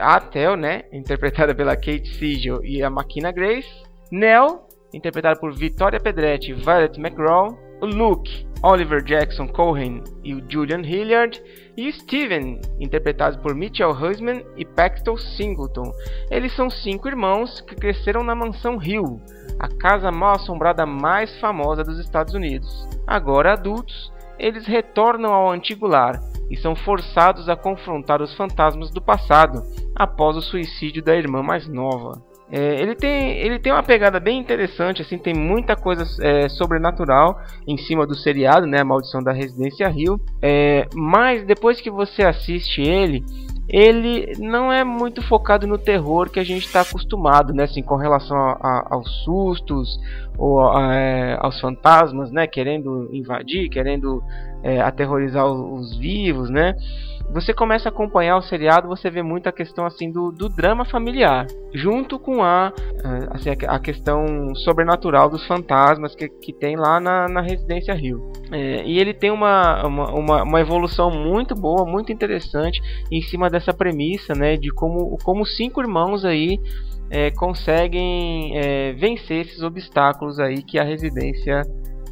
[SPEAKER 2] a Theo, né, interpretada pela Kate Siegel e a Makina Grace. Nell, interpretada por Victoria Pedretti e Violet McGraw. O Luke, Oliver Jackson Cohen e o Julian Hilliard. E Steven, interpretados por Mitchell Husman e Paxton Singleton. Eles são cinco irmãos que cresceram na mansão Hill, a casa mal assombrada mais famosa dos Estados Unidos. Agora adultos, eles retornam ao antigo lar e são forçados a confrontar os fantasmas do passado após o suicídio da irmã mais nova. É, ele, tem, ele tem uma pegada bem interessante, assim, tem muita coisa é, sobrenatural em cima do seriado, né, a Maldição da Residência Rio. É, mas depois que você assiste ele, ele não é muito focado no terror que a gente está acostumado, né, assim, com relação a, a, aos sustos ou a, é, aos fantasmas, né, querendo invadir, querendo é, aterrorizar os, os vivos, né você começa a acompanhar o seriado, você vê muita questão assim do, do drama familiar, junto com a, assim, a questão sobrenatural dos fantasmas que, que tem lá na, na Residência Rio. É, e ele tem uma, uma, uma, evolução muito boa, muito interessante em cima dessa premissa, né, de como, como cinco irmãos aí é, conseguem é, vencer esses obstáculos aí que a residência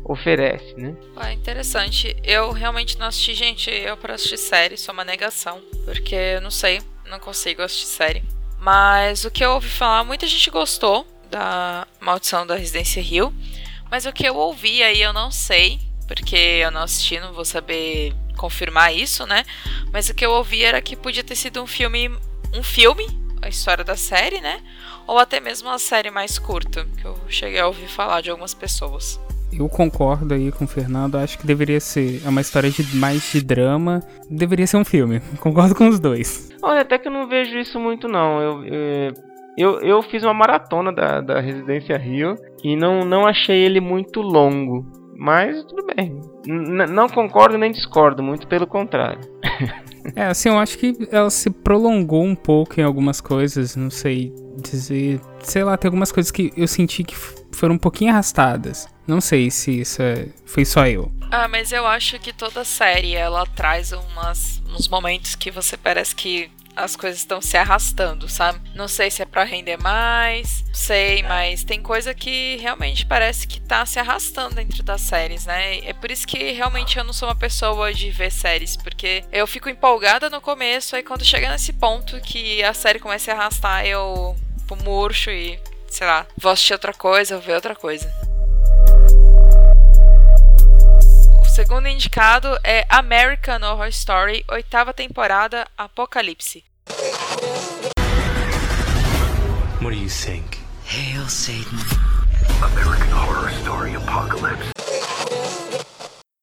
[SPEAKER 2] oferece, né?
[SPEAKER 1] Ah, interessante. Eu realmente não assisti, gente. Eu para assistir série sou uma negação, porque eu não sei, não consigo assistir série. Mas o que eu ouvi falar, muita gente gostou da Maldição da Residência Rio, mas o que eu ouvi aí eu não sei, porque eu não assisti, não vou saber confirmar isso, né? Mas o que eu ouvi era que podia ter sido um filme, um filme, a história da série, né? Ou até mesmo uma série mais curta, que eu cheguei a ouvir falar de algumas pessoas.
[SPEAKER 3] Eu concordo aí com o Fernando, acho que deveria ser é uma história de mais de drama, deveria ser um filme. [LAUGHS] Concordo com os dois.
[SPEAKER 2] Olha, até que eu não vejo isso muito não. Eu, eu, eu, eu fiz uma maratona da, da Residência Rio e não, não achei ele muito longo. Mas tudo bem. N não concordo nem discordo, muito pelo contrário.
[SPEAKER 3] É, assim, eu acho que ela se prolongou um pouco em algumas coisas, não sei dizer. Sei lá, tem algumas coisas que eu senti que foram um pouquinho arrastadas. Não sei se isso é, foi só eu.
[SPEAKER 1] Ah, mas eu acho que toda série ela traz umas, uns momentos que você parece que as coisas estão se arrastando, sabe? Não sei se é para render mais, sei, mas tem coisa que realmente parece que tá se arrastando dentro das séries, né? É por isso que realmente eu não sou uma pessoa de ver séries, porque eu fico empolgada no começo, aí quando chega nesse ponto que a série começa a arrastar, eu murcho e sei lá, vou assistir outra coisa, vou ver outra coisa. Segundo indicado é American Horror Story, oitava temporada, Apocalipse.
[SPEAKER 13] What do you think?
[SPEAKER 8] Hail Satan.
[SPEAKER 13] American Horror Story Apocalypse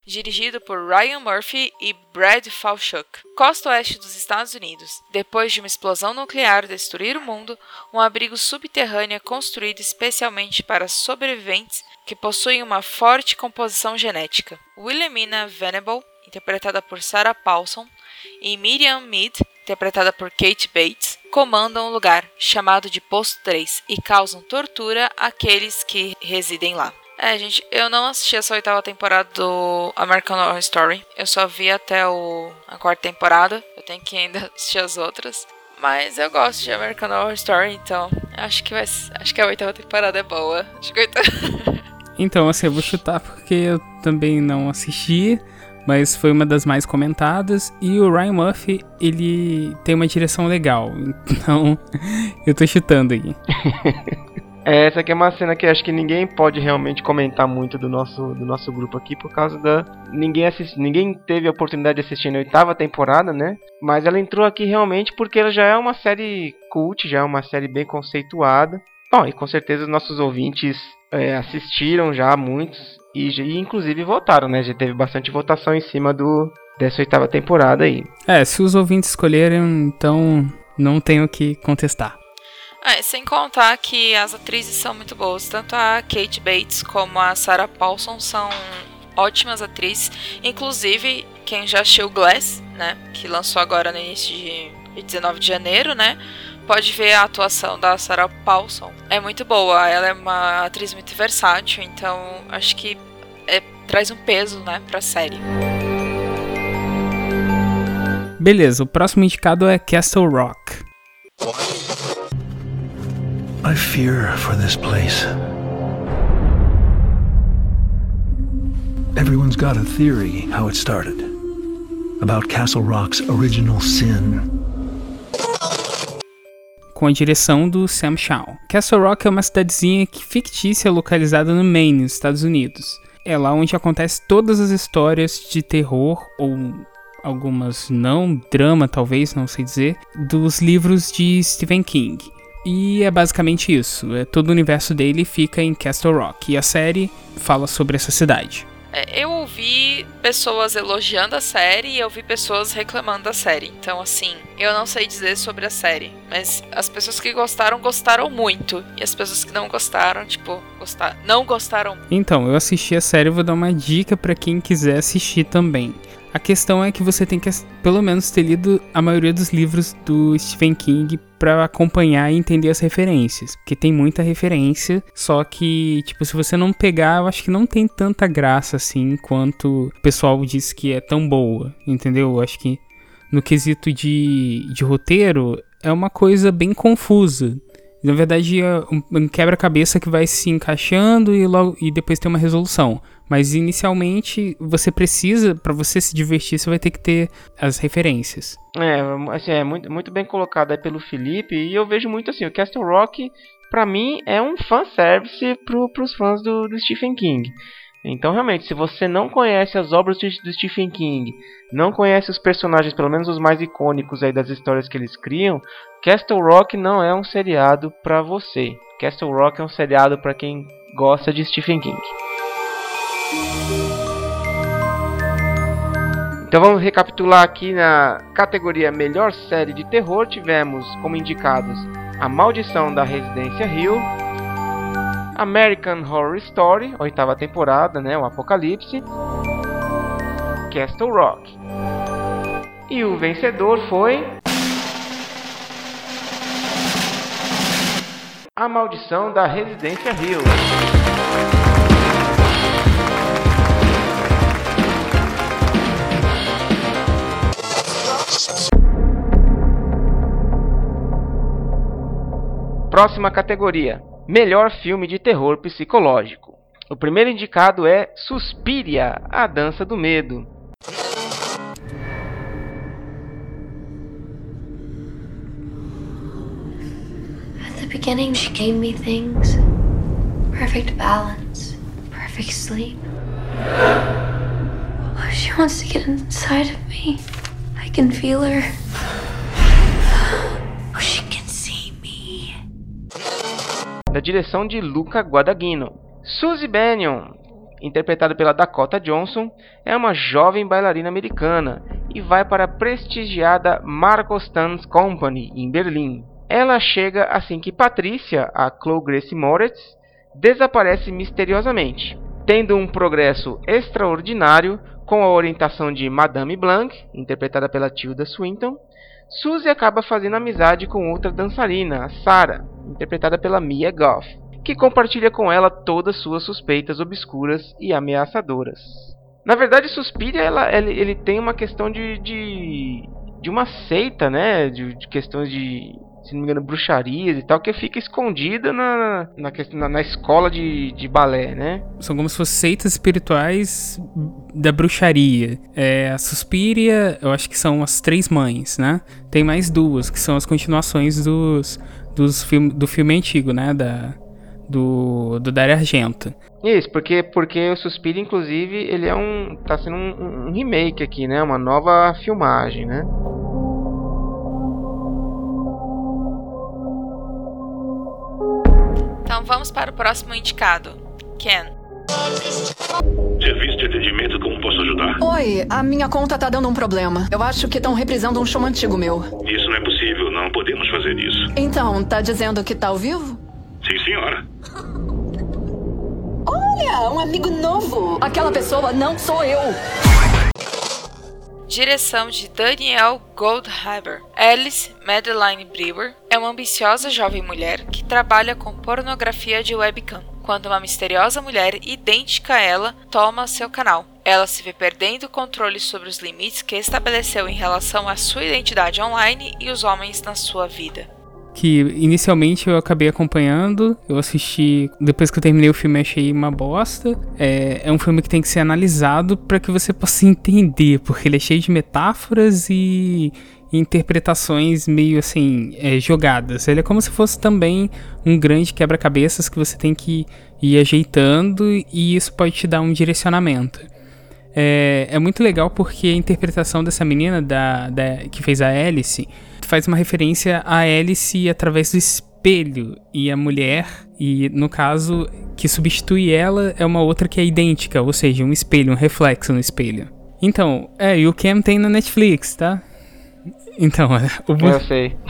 [SPEAKER 1] dirigido por Ryan Murphy e Brad Falchuk. Costa oeste dos Estados Unidos. Depois de uma explosão nuclear destruir o mundo, um abrigo subterrâneo é construído especialmente para sobreviventes que possuem uma forte composição genética. Wilhelmina Venable, interpretada por Sarah Paulson, e Miriam Mead, interpretada por Kate Bates, comandam um lugar chamado de Posto 3 e causam tortura àqueles que residem lá. É, gente, eu não assisti essa oitava temporada do American Horror Story. Eu só vi até o, a quarta temporada. Eu tenho que ainda [LAUGHS] assistir as outras. Mas eu gosto de American Horror Story, então acho que vai, acho que a oitava temporada é boa. Acho que oitava... [LAUGHS]
[SPEAKER 3] Então, assim, eu vou chutar porque eu também não assisti, mas foi uma das mais comentadas. E o Ryan Murphy, ele tem uma direção legal, [LAUGHS] então eu tô chutando aí.
[SPEAKER 2] É, essa aqui é uma cena que acho que ninguém pode realmente comentar muito do nosso, do nosso grupo aqui por causa da ninguém assist, ninguém teve a oportunidade de assistir na oitava temporada, né? Mas ela entrou aqui realmente porque ela já é uma série cult, já é uma série bem conceituada. Bom, e com certeza os nossos ouvintes é, assistiram já muitos e, e inclusive votaram, né? Já teve bastante votação em cima do dessa oitava temporada aí.
[SPEAKER 3] É, se os ouvintes escolherem, então não tenho que contestar.
[SPEAKER 1] É, sem contar que as atrizes são muito boas. Tanto a Kate Bates como a Sarah Paulson são ótimas atrizes. Inclusive, quem já assistiu Glass, né? Que lançou agora no início de, de 19 de janeiro, né? Pode ver a atuação da Sarah Paulson. É muito boa. Ela é uma atriz muito versátil, então acho que é, traz um peso, né, pra série.
[SPEAKER 3] Beleza, o próximo indicado é Castle Rock.
[SPEAKER 13] I fear for this place. Everyone's got a theory how it started. About Castle Rock's original sin.
[SPEAKER 3] Com a direção do Sam Shaw. Castle Rock é uma cidadezinha fictícia localizada no Maine, nos Estados Unidos. É lá onde acontece todas as histórias de terror ou algumas não, drama talvez, não sei dizer, dos livros de Stephen King. E é basicamente isso. É, todo o universo dele fica em Castle Rock. E a série fala sobre essa cidade.
[SPEAKER 1] É, eu ouvi pessoas elogiando a série e eu vi pessoas reclamando da série. Então, assim, eu não sei dizer sobre a série. Mas as pessoas que gostaram, gostaram muito. E as pessoas que não gostaram, tipo, gostar... não gostaram.
[SPEAKER 3] Então, eu assisti a série e vou dar uma dica para quem quiser assistir também. A questão é que você tem que, pelo menos, ter lido a maioria dos livros do Stephen King para acompanhar e entender as referências. Porque tem muita referência, só que, tipo, se você não pegar, eu acho que não tem tanta graça assim quanto o pessoal diz que é tão boa, entendeu? Eu acho que no quesito de, de roteiro é uma coisa bem confusa. Na verdade, é um quebra-cabeça que vai se encaixando e, logo, e depois tem uma resolução. Mas inicialmente você precisa, para você se divertir, você vai ter que ter as referências.
[SPEAKER 2] É, assim, é muito, muito bem colocado aí pelo Felipe. E eu vejo muito assim, o Castle Rock, para mim, é um fanservice pro, pros fãs do, do Stephen King. Então, realmente, se você não conhece as obras do Stephen King, não conhece os personagens, pelo menos os mais icônicos aí das histórias que eles criam, Castle Rock não é um seriado para você. Castle Rock é um seriado para quem gosta de Stephen King. Então vamos recapitular aqui na categoria Melhor Série de Terror. Tivemos como indicados A Maldição da Residência Hill, American Horror Story, oitava temporada, né, o Apocalipse, Castle Rock. E o vencedor foi A Maldição da Residência Hill. Próxima categoria: Melhor filme de terror psicológico. O primeiro indicado é Suspiria, a dança do medo.
[SPEAKER 14] At the beginning, she gave me things perfect balance, perfect sleep. Oh, she wants to get inside of me. I can feel her. Oh, she can.
[SPEAKER 2] Da direção de Luca Guadagnino. Suzy Bannion, interpretada pela Dakota Johnson, é uma jovem bailarina americana e vai para a prestigiada Marcos Dance Company em Berlim. Ela chega assim que Patrícia, a Chloe Grace Moretz, desaparece misteriosamente. Tendo um progresso extraordinário com a orientação de Madame Blanc, interpretada pela Tilda Swinton, Suzy acaba fazendo amizade com outra dançarina, a Sarah, interpretada pela Mia Goff, que compartilha com ela todas suas suspeitas obscuras e ameaçadoras. Na verdade, Suspiria ela, ele, ele tem uma questão de, de, de uma seita, né? De, de questões de se não me engano, bruxarias e tal, que fica escondida na, na, na, na escola de, de balé, né?
[SPEAKER 3] São como se fossem seitas espirituais da bruxaria. É, a Suspiria, eu acho que são as três mães, né? Tem mais duas, que são as continuações dos, dos film, do filme antigo, né? Da, do, do Dario Argento.
[SPEAKER 2] Isso, porque, porque o Suspiria, inclusive, ele é um. tá sendo um, um remake aqui, né? Uma nova filmagem, né?
[SPEAKER 1] Então vamos para o próximo indicado. Ken.
[SPEAKER 15] Serviço de atendimento, como posso ajudar?
[SPEAKER 11] Oi, a minha conta tá dando um problema. Eu acho que estão reprisando um show antigo meu.
[SPEAKER 15] Isso não é possível, não podemos fazer isso.
[SPEAKER 11] Então, tá dizendo que tá ao vivo?
[SPEAKER 15] Sim, senhora.
[SPEAKER 11] Olha, um amigo novo. Aquela pessoa não sou eu.
[SPEAKER 1] Direção de Daniel Goldhaber. Alice Madeline Brewer é uma ambiciosa jovem mulher que trabalha com pornografia de webcam. Quando uma misteriosa mulher idêntica a ela toma seu canal, ela se vê perdendo o controle sobre os limites que estabeleceu em relação à sua identidade online e os homens na sua vida
[SPEAKER 3] que inicialmente eu acabei acompanhando, eu assisti, depois que eu terminei o filme achei uma bosta. É, é um filme que tem que ser analisado para que você possa entender, porque ele é cheio de metáforas e interpretações meio assim é, jogadas. Ele é como se fosse também um grande quebra-cabeças que você tem que ir ajeitando e isso pode te dar um direcionamento. É, é muito legal porque a interpretação dessa menina da, da que fez a Alice faz uma referência a Alice através do espelho e a mulher, e no caso que substitui ela é uma outra que é idêntica, ou seja, um espelho, um reflexo no espelho. Então, é, e o Cam tem na Netflix, tá? Então, é, [LAUGHS]
[SPEAKER 2] o Eu sei. [LAUGHS]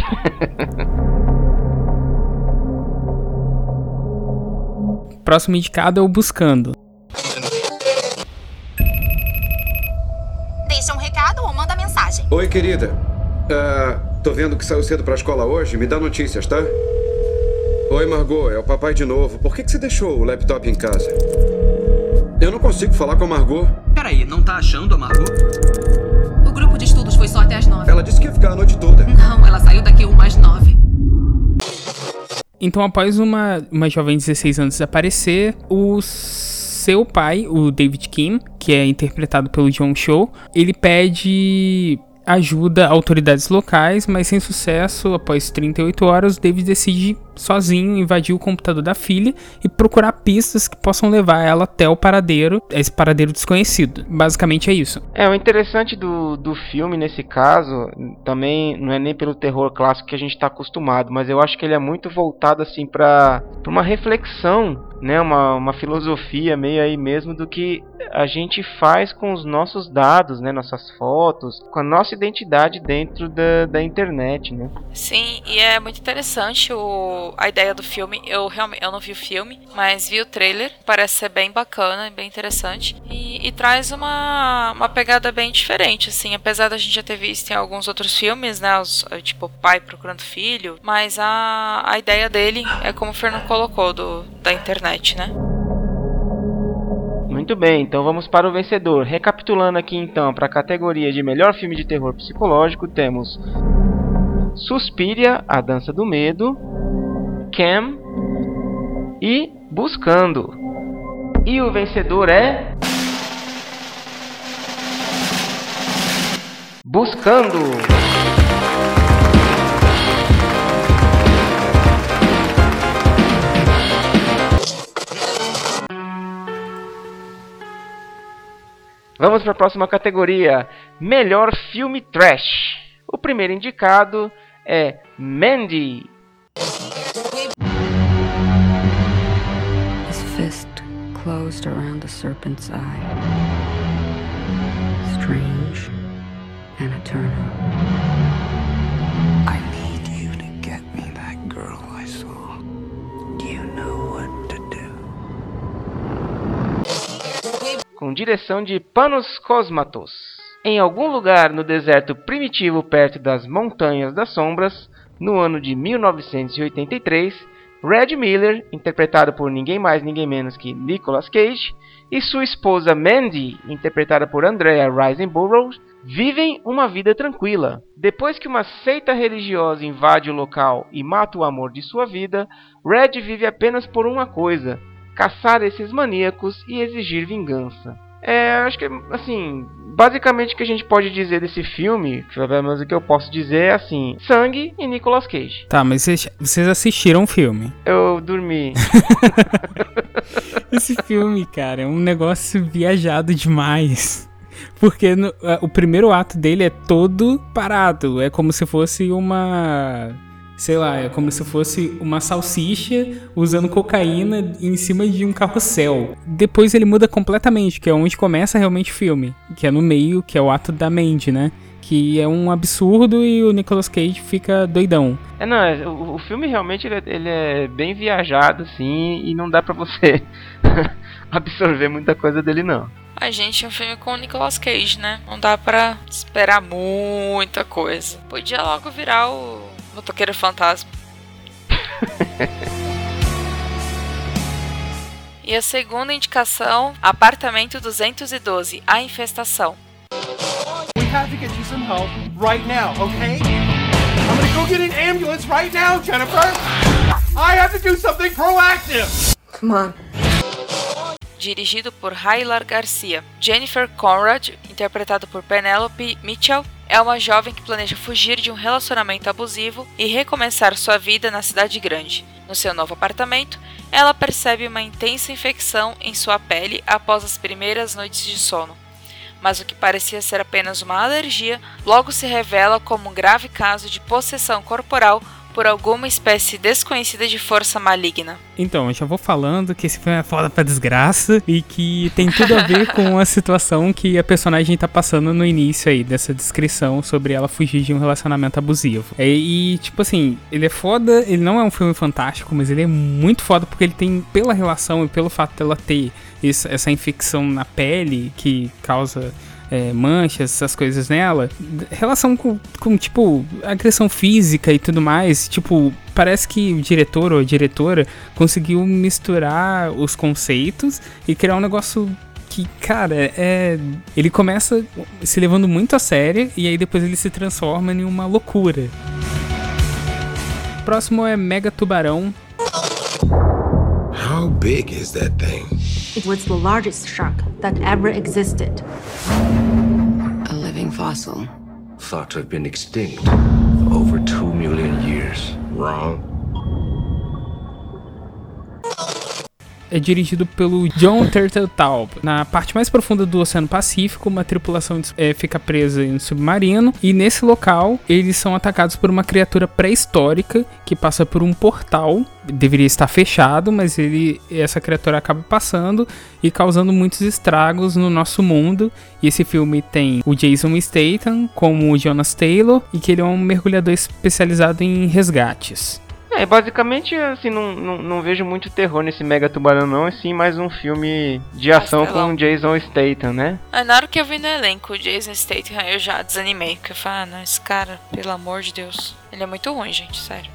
[SPEAKER 3] Próximo indicado é o Buscando.
[SPEAKER 16] Deixa um recado ou manda mensagem.
[SPEAKER 17] Oi, querida. Uh, Tô vendo que saiu cedo pra escola hoje. Me dá notícias, tá? Oi, Margot. É o papai de novo. Por que, que você deixou o laptop em casa? Eu não consigo falar com a Margot.
[SPEAKER 9] Peraí, não tá achando a Margot?
[SPEAKER 16] O grupo de estudos foi só até as nove.
[SPEAKER 17] Ela disse que ia ficar a noite toda.
[SPEAKER 16] Não, ela saiu daqui umas nove.
[SPEAKER 3] Então, após uma, uma jovem de 16 anos desaparecer, o seu pai, o David Kim, que é interpretado pelo John Cho, ele pede ajuda autoridades locais, mas sem sucesso. Após 38 horas, David decide sozinho invadir o computador da filha e procurar pistas que possam levar ela até o paradeiro, esse paradeiro desconhecido. Basicamente é isso.
[SPEAKER 2] É, o interessante do, do filme nesse caso, também não é nem pelo terror clássico que a gente está acostumado, mas eu acho que ele é muito voltado assim para uma reflexão, né, uma, uma filosofia meio aí mesmo do que a gente faz com os nossos dados, né, nossas fotos, com a nossa identidade dentro da, da internet, né?
[SPEAKER 1] Sim, e é muito interessante o a ideia do filme. Eu realmente eu não vi o filme, mas vi o trailer. Parece ser bem bacana, bem interessante. E, e, traz uma, uma pegada bem diferente, assim. Apesar da gente já ter visto em alguns outros filmes, né? Os, tipo, pai procurando filho. Mas a, a ideia dele é como o Fernando colocou, do, da internet, né?
[SPEAKER 2] Muito bem, então vamos para o vencedor. Recapitulando aqui então, para a categoria de melhor filme de terror psicológico, temos Suspiria, A Dança do Medo, Cam e Buscando. E o vencedor é. Buscando. Vamos para a próxima categoria: Melhor filme trash. O primeiro indicado é Mandy,
[SPEAKER 18] closed around the serpent's eye. Strange and eternal.
[SPEAKER 2] Com direção de Panos Cosmatos. Em algum lugar no deserto primitivo perto das Montanhas das Sombras, no ano de 1983, Red Miller, interpretado por ninguém mais ninguém menos que Nicolas Cage, e sua esposa Mandy, interpretada por Andrea Riseborough, vivem uma vida tranquila. Depois que uma seita religiosa invade o local e mata o amor de sua vida, Red vive apenas por uma coisa: caçar esses maníacos e exigir vingança. É, acho que assim, basicamente o que a gente pode dizer desse filme, pelo menos o que eu posso dizer é assim: sangue e Nicolas Cage.
[SPEAKER 3] Tá, mas vocês, vocês assistiram o filme?
[SPEAKER 2] Eu dormi. [LAUGHS]
[SPEAKER 3] Esse filme, cara, é um negócio viajado demais. Porque no, o primeiro ato dele é todo parado. É como se fosse uma sei lá, é como se fosse uma salsicha usando cocaína em cima de um carrossel. Depois ele muda completamente, que é onde começa realmente o filme, que é no meio, que é o ato da Mandy, né? Que é um absurdo e o Nicolas Cage fica doidão.
[SPEAKER 2] É, não, é, o, o filme realmente ele é, ele é, bem viajado, assim, e não dá pra você [LAUGHS] absorver muita coisa dele, não.
[SPEAKER 1] A gente é um filme com o Nicolas Cage, né? Não dá pra esperar muita coisa. Podia logo virar o Motoqueiro Fantasma. [LAUGHS] e a segunda indicação, Apartamento 212, A Infestação.
[SPEAKER 19] We have to get you some help right now, okay? I'm gonna go get an ambulance right now, Jennifer! I have to do something proactive!
[SPEAKER 10] Come on.
[SPEAKER 1] Dirigido por Hylar Garcia. Jennifer Conrad, interpretado por Penelope Mitchell, é uma jovem que planeja fugir de um relacionamento abusivo e recomeçar sua vida na cidade grande. No seu novo apartamento, ela percebe uma intensa infecção em sua pele após as primeiras noites de sono. Mas o que parecia ser apenas uma alergia logo se revela como um grave caso de possessão corporal por alguma espécie desconhecida de força maligna.
[SPEAKER 3] Então, eu já vou falando que esse filme é foda pra desgraça e que tem tudo a ver com a situação que a personagem tá passando no início aí, dessa descrição sobre ela fugir de um relacionamento abusivo. E, e, tipo assim, ele é foda, ele não é um filme fantástico, mas ele é muito foda porque ele tem, pela relação e pelo fato dela ter essa infecção na pele que causa é, manchas, essas coisas nela. Relação com, com, tipo, agressão física e tudo mais. Tipo, parece que o diretor ou a diretora conseguiu misturar os conceitos e criar um negócio que, cara, é. Ele começa se levando muito a sério e aí depois ele se transforma em uma loucura. Próximo é Mega Tubarão.
[SPEAKER 20] How big is that thing?
[SPEAKER 21] It was the largest shark that ever existed.
[SPEAKER 18] A living fossil.
[SPEAKER 20] Thought to have been extinct for over two million years. Wrong.
[SPEAKER 3] É dirigido pelo John Turteltaub. Na parte mais profunda do Oceano Pacífico, uma tripulação é, fica presa em um submarino e nesse local eles são atacados por uma criatura pré-histórica que passa por um portal. Deveria estar fechado, mas ele, essa criatura acaba passando e causando muitos estragos no nosso mundo. E esse filme tem o Jason Statham como o Jonas Taylor e que ele é um mergulhador especializado em resgates.
[SPEAKER 2] É, basicamente, assim, não, não, não, vejo muito terror nesse Mega Tubarão, não, assim, mais um filme de ação Castelão. com Jason Statham, né?
[SPEAKER 1] Ah, na hora que eu vi no elenco o Jason Statham, eu já desanimei, porque eu falei, ah, não, esse cara, pelo amor de Deus, ele é muito ruim, gente, sério.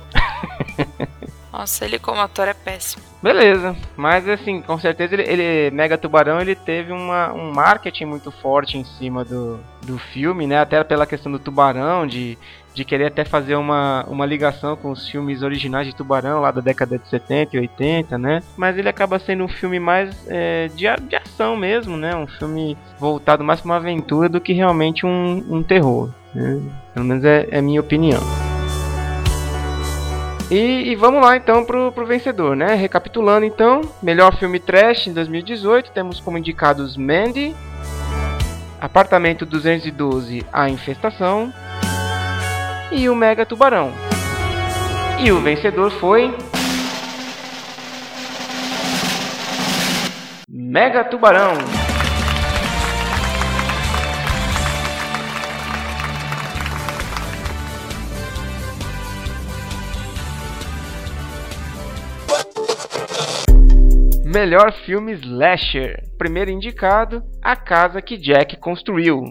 [SPEAKER 1] [LAUGHS] Nossa, ele como ator é péssimo.
[SPEAKER 2] Beleza, mas assim, com certeza ele, ele Mega Tubarão ele teve uma, um marketing muito forte em cima do, do filme, né? Até pela questão do tubarão, de de querer até fazer uma, uma ligação com os filmes originais de Tubarão lá da década de 70 e 80, né? Mas ele acaba sendo um filme mais é, de, de ação mesmo, né? Um filme voltado mais para uma aventura do que realmente um, um terror. Né? Pelo menos é, é a minha opinião. E, e, vamos lá então pro, pro vencedor, né? Recapitulando então, melhor filme trash em 2018, temos como indicados Mandy, Apartamento 212, A Infestação, e o Mega Tubarão. E o vencedor foi. Mega Tubarão. Melhor filme slasher. Primeiro indicado, A Casa que Jack Construiu.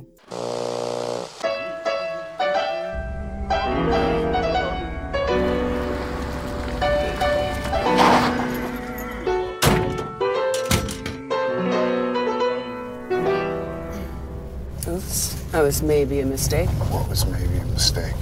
[SPEAKER 22] That was maybe a mistake.
[SPEAKER 20] What was maybe a mistake?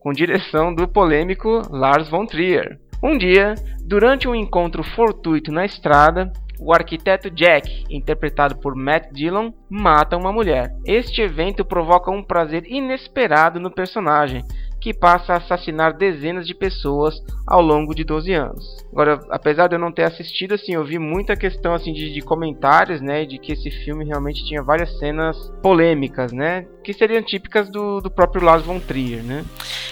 [SPEAKER 2] Com direção do polêmico Lars von Trier. Um dia, durante um encontro fortuito na estrada, o arquiteto Jack, interpretado por Matt Dillon, mata uma mulher. Este evento provoca um prazer inesperado no personagem, que passa a assassinar dezenas de pessoas ao longo de 12 anos. Agora, apesar de eu não ter assistido, assim, eu vi muita questão assim de, de comentários, né, de que esse filme realmente tinha várias cenas polêmicas, né, que seriam típicas do, do próprio Lars von Trier, né?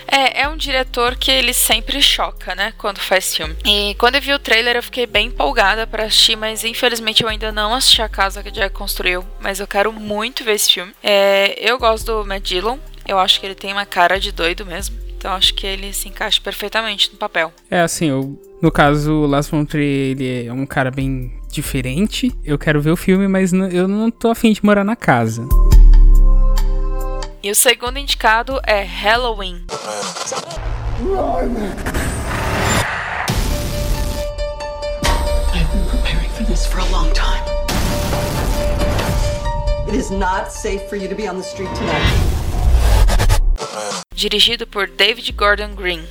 [SPEAKER 1] É, é um diretor que ele sempre choca, né, quando faz filme. E quando eu vi o trailer eu fiquei bem empolgada para assistir, mas infelizmente eu ainda não assisti a casa que Jack construiu, mas eu quero muito ver esse filme. É, eu gosto do Matt Dillon, eu acho que ele tem uma cara de doido mesmo. Então acho que ele se encaixa perfeitamente no papel.
[SPEAKER 3] É assim, eu, no caso, o Lars von Trier, ele é um cara bem diferente. Eu quero ver o filme, mas eu não tô afim de morar na casa.
[SPEAKER 1] E o segundo indicado é Halloween.
[SPEAKER 23] This for a long time.
[SPEAKER 24] It is not safe for you to be on the street tonight.
[SPEAKER 1] Dirigido por David Gordon Green.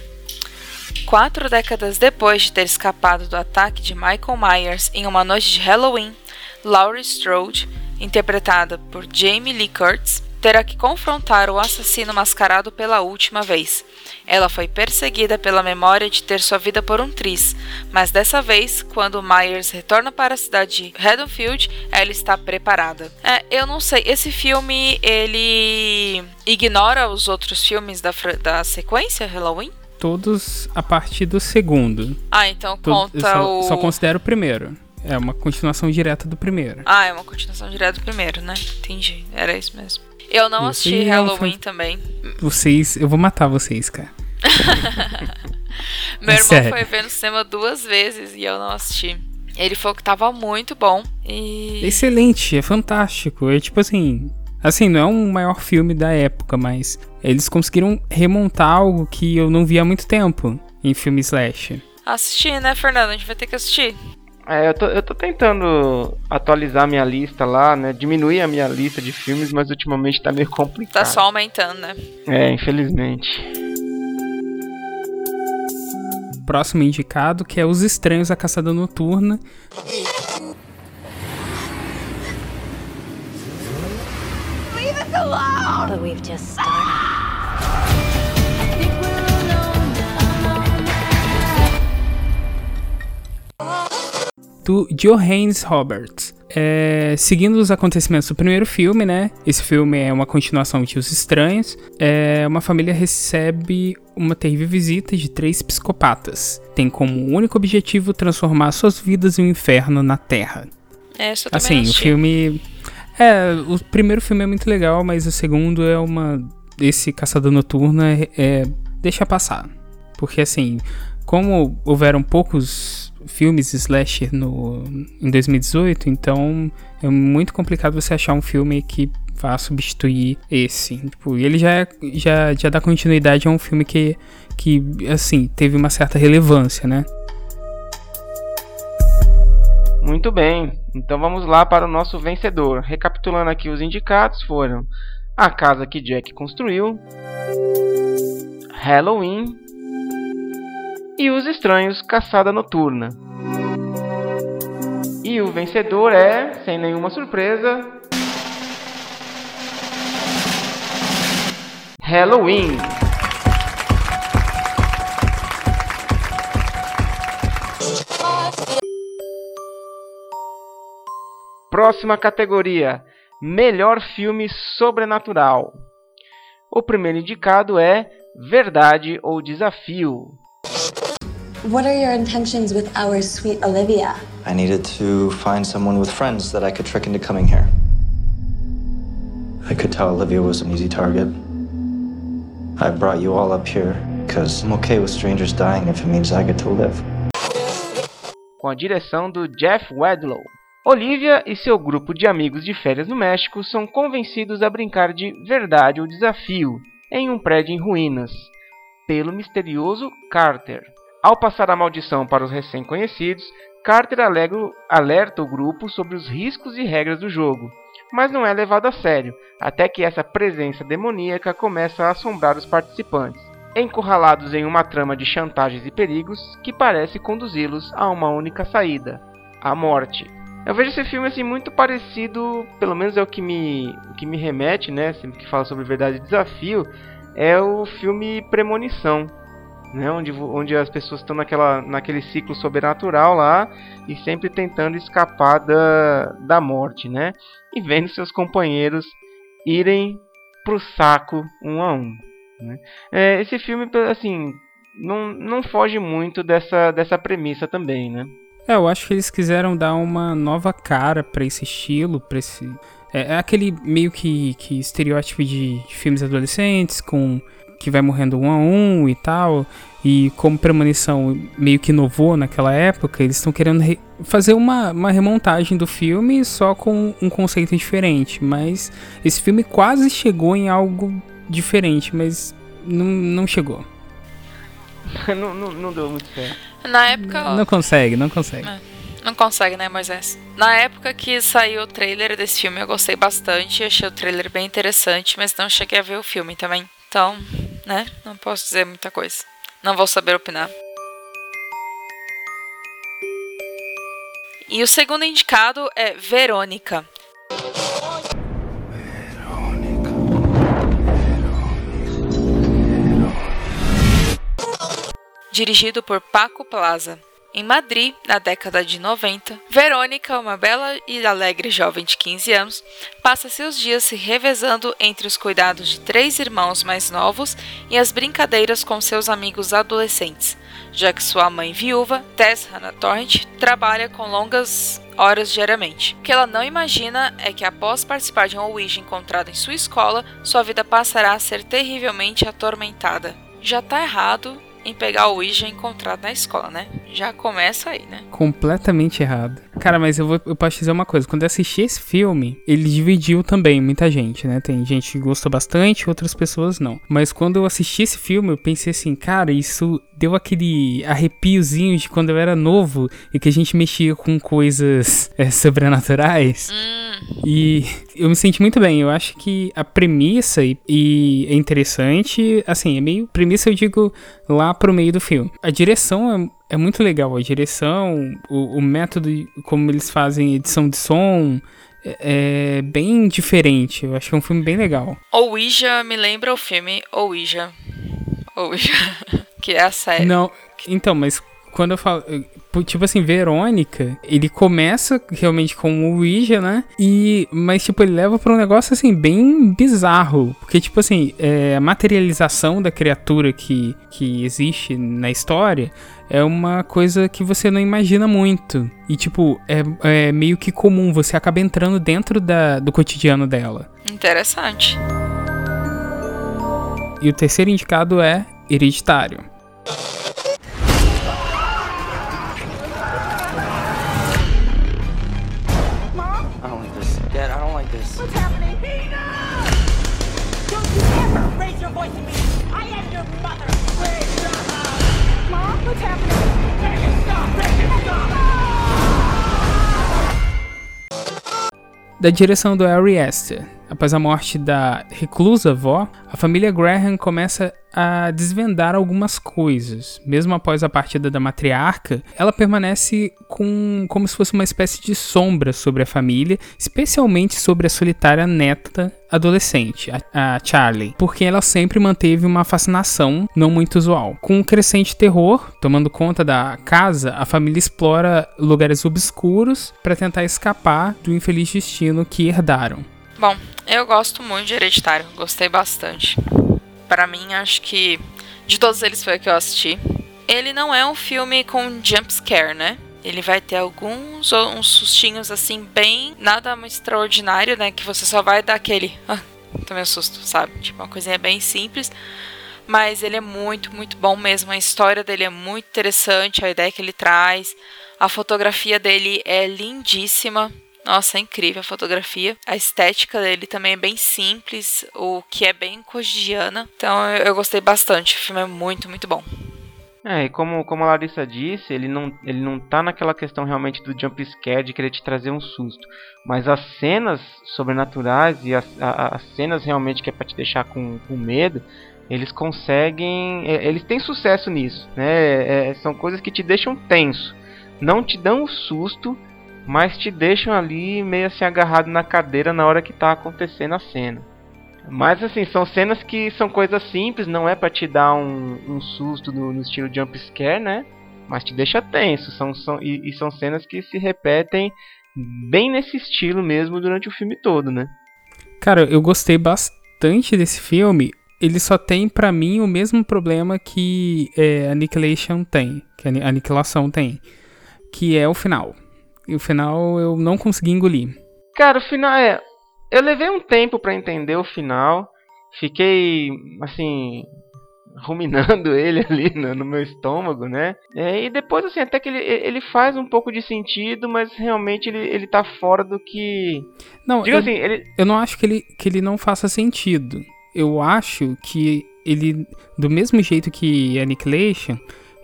[SPEAKER 1] Quatro décadas depois de ter escapado do ataque de Michael Myers em uma noite de Halloween, Laurie Strode, interpretada por Jamie Lee Curtis, terá que confrontar o assassino mascarado pela última vez. Ela foi perseguida pela memória de ter sua vida por um tris, mas dessa vez, quando Myers retorna para a cidade de Haddonfield, ela está preparada. É, eu não sei, esse filme ele ignora os outros filmes da, da sequência Halloween?
[SPEAKER 3] Todos a partir do segundo.
[SPEAKER 1] Ah, então conta
[SPEAKER 3] só,
[SPEAKER 1] o.
[SPEAKER 3] Só considero o primeiro. É uma continuação direta do primeiro.
[SPEAKER 1] Ah, é uma continuação direta do primeiro, né? Entendi. Era isso mesmo. Eu não assisti é Halloween também.
[SPEAKER 3] Vocês. Eu vou matar vocês, cara. [LAUGHS]
[SPEAKER 1] Meu é irmão sério. foi ver no cinema duas vezes e eu não assisti. Ele falou que tava muito bom. E...
[SPEAKER 3] Excelente, é fantástico. É tipo assim. Assim, não é um maior filme da época, mas eles conseguiram remontar algo que eu não vi há muito tempo em filme slash.
[SPEAKER 1] Assistir, né, Fernando? A gente vai ter que assistir.
[SPEAKER 2] É, eu tô, eu tô tentando atualizar minha lista lá, né? Diminuir a minha lista de filmes, mas ultimamente tá meio complicado.
[SPEAKER 1] Tá só aumentando, né?
[SPEAKER 2] É, infelizmente.
[SPEAKER 3] Próximo indicado, que é Os Estranhos da Caçada Noturna.
[SPEAKER 25] Leave us alone! But we've just started.
[SPEAKER 3] Do Johannes Roberts. É, seguindo os acontecimentos do primeiro filme, né? Esse filme é uma continuação de Os Estranhos. É, uma família recebe uma terrível visita de três psicopatas. Tem como único objetivo transformar suas vidas em um inferno na Terra.
[SPEAKER 1] É, só
[SPEAKER 3] assim, o filme. É, o primeiro filme é muito legal, mas o segundo é uma. Esse Caçador Noturno é, é deixa passar. Porque assim, como houveram poucos filmes slasher no, em 2018, então é muito complicado você achar um filme que vá substituir esse. Tipo, ele já, é, já, já dá continuidade a um filme que, que, assim, teve uma certa relevância, né?
[SPEAKER 2] Muito bem, então vamos lá para o nosso vencedor. Recapitulando aqui os indicados foram A Casa que Jack Construiu, Halloween, e Os Estranhos Caçada Noturna. E o vencedor é, sem nenhuma surpresa, Halloween. Próxima categoria: Melhor filme sobrenatural. O primeiro indicado é Verdade ou Desafio.
[SPEAKER 26] What are your intentions with our sweet Olivia?
[SPEAKER 27] I needed to find someone with friends that I could trick into coming here. I could tell Olivia was an easy target. I brought you all up here because I'm okay with strangers dying if it means I get to live.
[SPEAKER 2] Com a direção do Jeff Wedlow. Olivia e seu grupo de amigos de férias no México são convencidos a brincar de verdade ou desafio em um prédio em ruínas pelo misterioso Carter. Ao passar a maldição para os recém-conhecidos, Carter alerta o grupo sobre os riscos e regras do jogo, mas não é levado a sério, até que essa presença demoníaca começa a assombrar os participantes, encurralados em uma trama de chantagens e perigos que parece conduzi-los a uma única saída: a morte. Eu vejo esse filme assim muito parecido, pelo menos é o que me, o que me remete, né, sempre que fala sobre verdade e desafio, é o filme Premonição, né? Onde, onde as pessoas estão naquela, naquele ciclo sobrenatural lá e sempre tentando escapar da, da morte, né? E vendo seus companheiros irem pro saco um a um. Né? É, esse filme, assim, não, não foge muito dessa, dessa premissa também, né?
[SPEAKER 3] É, eu acho que eles quiseram dar uma nova cara para esse estilo, para esse é, é, aquele meio que, que estereótipo de, de, filmes adolescentes com que vai morrendo um a um e tal. E como premonição meio que inovou naquela época, eles estão querendo fazer uma, uma remontagem do filme só com um conceito diferente. Mas esse filme quase chegou em algo diferente, mas não, não chegou. [LAUGHS]
[SPEAKER 2] não, não, não, deu muito certo.
[SPEAKER 1] Na época.
[SPEAKER 3] Não, não consegue, não consegue. É,
[SPEAKER 1] não consegue, né, Moisés? Na época que saiu o trailer desse filme, eu gostei bastante. Achei o trailer bem interessante, mas não cheguei a ver o filme também. Então, né, não posso dizer muita coisa. Não vou saber opinar. E o segundo indicado é Verônica. dirigido por Paco Plaza. Em Madrid, na década de 90, Verônica, uma bela e alegre jovem de 15 anos, passa seus dias se revezando entre os cuidados de três irmãos mais novos e as brincadeiras com seus amigos adolescentes, já que sua mãe viúva, Tess Hannah Torrent, trabalha com longas horas diariamente. O que ela não imagina é que após participar de um Ouija encontrado em sua escola, sua vida passará a ser terrivelmente atormentada. Já tá errado em pegar o Ouija encontrado na escola, né? Já começa aí, né?
[SPEAKER 3] Completamente errado. Cara, mas eu, vou, eu posso dizer uma coisa. Quando eu assisti esse filme, ele dividiu também muita gente, né? Tem gente que gostou bastante, outras pessoas não. Mas quando eu assisti esse filme, eu pensei assim, cara, isso deu aquele arrepiozinho de quando eu era novo e que a gente mexia com coisas é, sobrenaturais. Hum. E eu me senti muito bem. Eu acho que a premissa e, e, é interessante. Assim, é meio. Premissa eu digo lá pro meio do filme. A direção é, é muito legal. A direção, o, o método, como eles fazem edição de som. É, é bem diferente. Eu acho que é um filme bem legal.
[SPEAKER 1] Ouija me lembra o filme Ouija. Ouija. [LAUGHS] que é a série.
[SPEAKER 3] Não, então, mas quando eu falo. Tipo assim, Verônica, ele começa realmente com o Ouija, né? E. Mas, tipo, ele leva pra um negócio assim, bem bizarro. Porque, tipo assim, é, a materialização da criatura que, que existe na história é uma coisa que você não imagina muito. E, tipo, é, é meio que comum, você acaba entrando dentro da, do cotidiano dela.
[SPEAKER 1] Interessante.
[SPEAKER 3] E o terceiro indicado é Hereditário. Da direção do Harry Astor. Após a morte da reclusa avó, a família Graham começa a desvendar algumas coisas. Mesmo após a partida da matriarca, ela permanece com como se fosse uma espécie de sombra sobre a família, especialmente sobre a solitária neta adolescente, a, a Charlie, porque ela sempre manteve uma fascinação não muito usual. Com um crescente terror tomando conta da casa, a família explora lugares obscuros para tentar escapar do infeliz destino que herdaram.
[SPEAKER 1] Bom, eu gosto muito de Hereditário, gostei bastante. Para mim, acho que de todos eles foi o que eu assisti. Ele não é um filme com jump scare, né? Ele vai ter alguns uns sustinhos assim bem nada muito extraordinário, né, que você só vai dar aquele, ah, um susto, sabe? Tipo uma coisinha bem simples. Mas ele é muito, muito bom mesmo. A história dele é muito interessante, a ideia que ele traz. A fotografia dele é lindíssima. Nossa, é incrível a fotografia. A estética dele também é bem simples, o que é bem cotidiana. Então eu, eu gostei bastante. O filme é muito, muito bom.
[SPEAKER 2] É, e como, como a Larissa disse, ele não, ele não tá naquela questão realmente do jump scare de querer te trazer um susto. Mas as cenas sobrenaturais e as, a, as cenas realmente que é pra te deixar com, com medo, eles conseguem. É, eles têm sucesso nisso, né? É, são coisas que te deixam tenso. Não te dão um susto, mas te deixam ali meio assim agarrado na cadeira na hora que está acontecendo a cena. Mas assim, são cenas que são coisas simples, não é para te dar um, um susto no, no, estilo jump scare, né? Mas te deixa tenso. São, são, e, e, são cenas que se repetem bem nesse estilo mesmo durante o filme todo, né?
[SPEAKER 3] Cara, eu gostei bastante desse filme. Ele só tem para mim o mesmo problema que é, Annihilation tem, que a Aniquilação tem, que é o final. E o final eu não consegui engolir.
[SPEAKER 2] Cara, o final é eu levei um tempo para entender o final. Fiquei, assim, ruminando [LAUGHS] ele ali no, no meu estômago, né? É, e depois, assim, até que ele, ele faz um pouco de sentido, mas realmente ele, ele tá fora do que.
[SPEAKER 3] Não, eu, assim, ele... eu não acho que ele, que ele não faça sentido. Eu acho que ele, do mesmo jeito que Annihilation,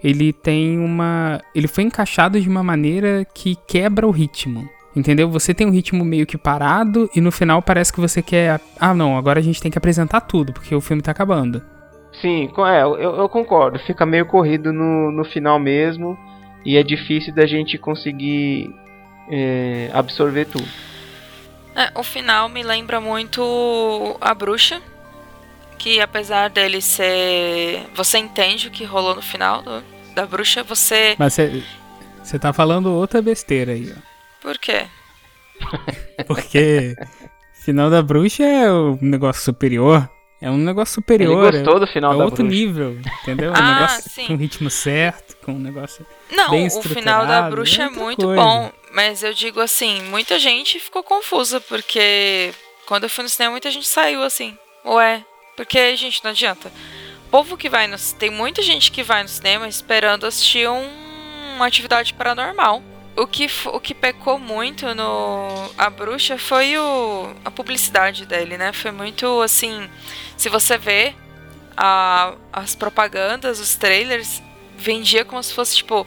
[SPEAKER 3] ele tem uma. Ele foi encaixado de uma maneira que quebra o ritmo. Entendeu? Você tem um ritmo meio que parado e no final parece que você quer. Ah, não, agora a gente tem que apresentar tudo, porque o filme tá acabando.
[SPEAKER 2] Sim, é, eu, eu concordo. Fica meio corrido no, no final mesmo e é difícil da gente conseguir é, absorver tudo.
[SPEAKER 1] É, o final me lembra muito a bruxa. Que apesar dele ser. Você entende o que rolou no final do, da bruxa, você.
[SPEAKER 3] Mas você tá falando outra besteira aí, ó.
[SPEAKER 1] Por quê? [LAUGHS]
[SPEAKER 3] Porque final da bruxa é um negócio superior. É um negócio superior.
[SPEAKER 2] Ele gostou do final
[SPEAKER 3] é,
[SPEAKER 2] da
[SPEAKER 3] é outro
[SPEAKER 2] bruxa.
[SPEAKER 3] nível, entendeu? Um
[SPEAKER 1] ah,
[SPEAKER 3] negócio
[SPEAKER 1] sim.
[SPEAKER 3] com ritmo certo, com um negócio
[SPEAKER 1] Não,
[SPEAKER 3] bem
[SPEAKER 1] o final da bruxa é,
[SPEAKER 3] é
[SPEAKER 1] muito
[SPEAKER 3] coisa.
[SPEAKER 1] bom. Mas eu digo assim, muita gente ficou confusa, porque quando eu fui no cinema, muita gente saiu assim. Ué, porque, gente, não adianta. Povo que vai no. Tem muita gente que vai no cinema esperando assistir um, uma atividade paranormal. O que, o que pecou muito no A Bruxa foi o, a publicidade dele, né? Foi muito assim. Se você vê a, as propagandas, os trailers, vendia como se fosse tipo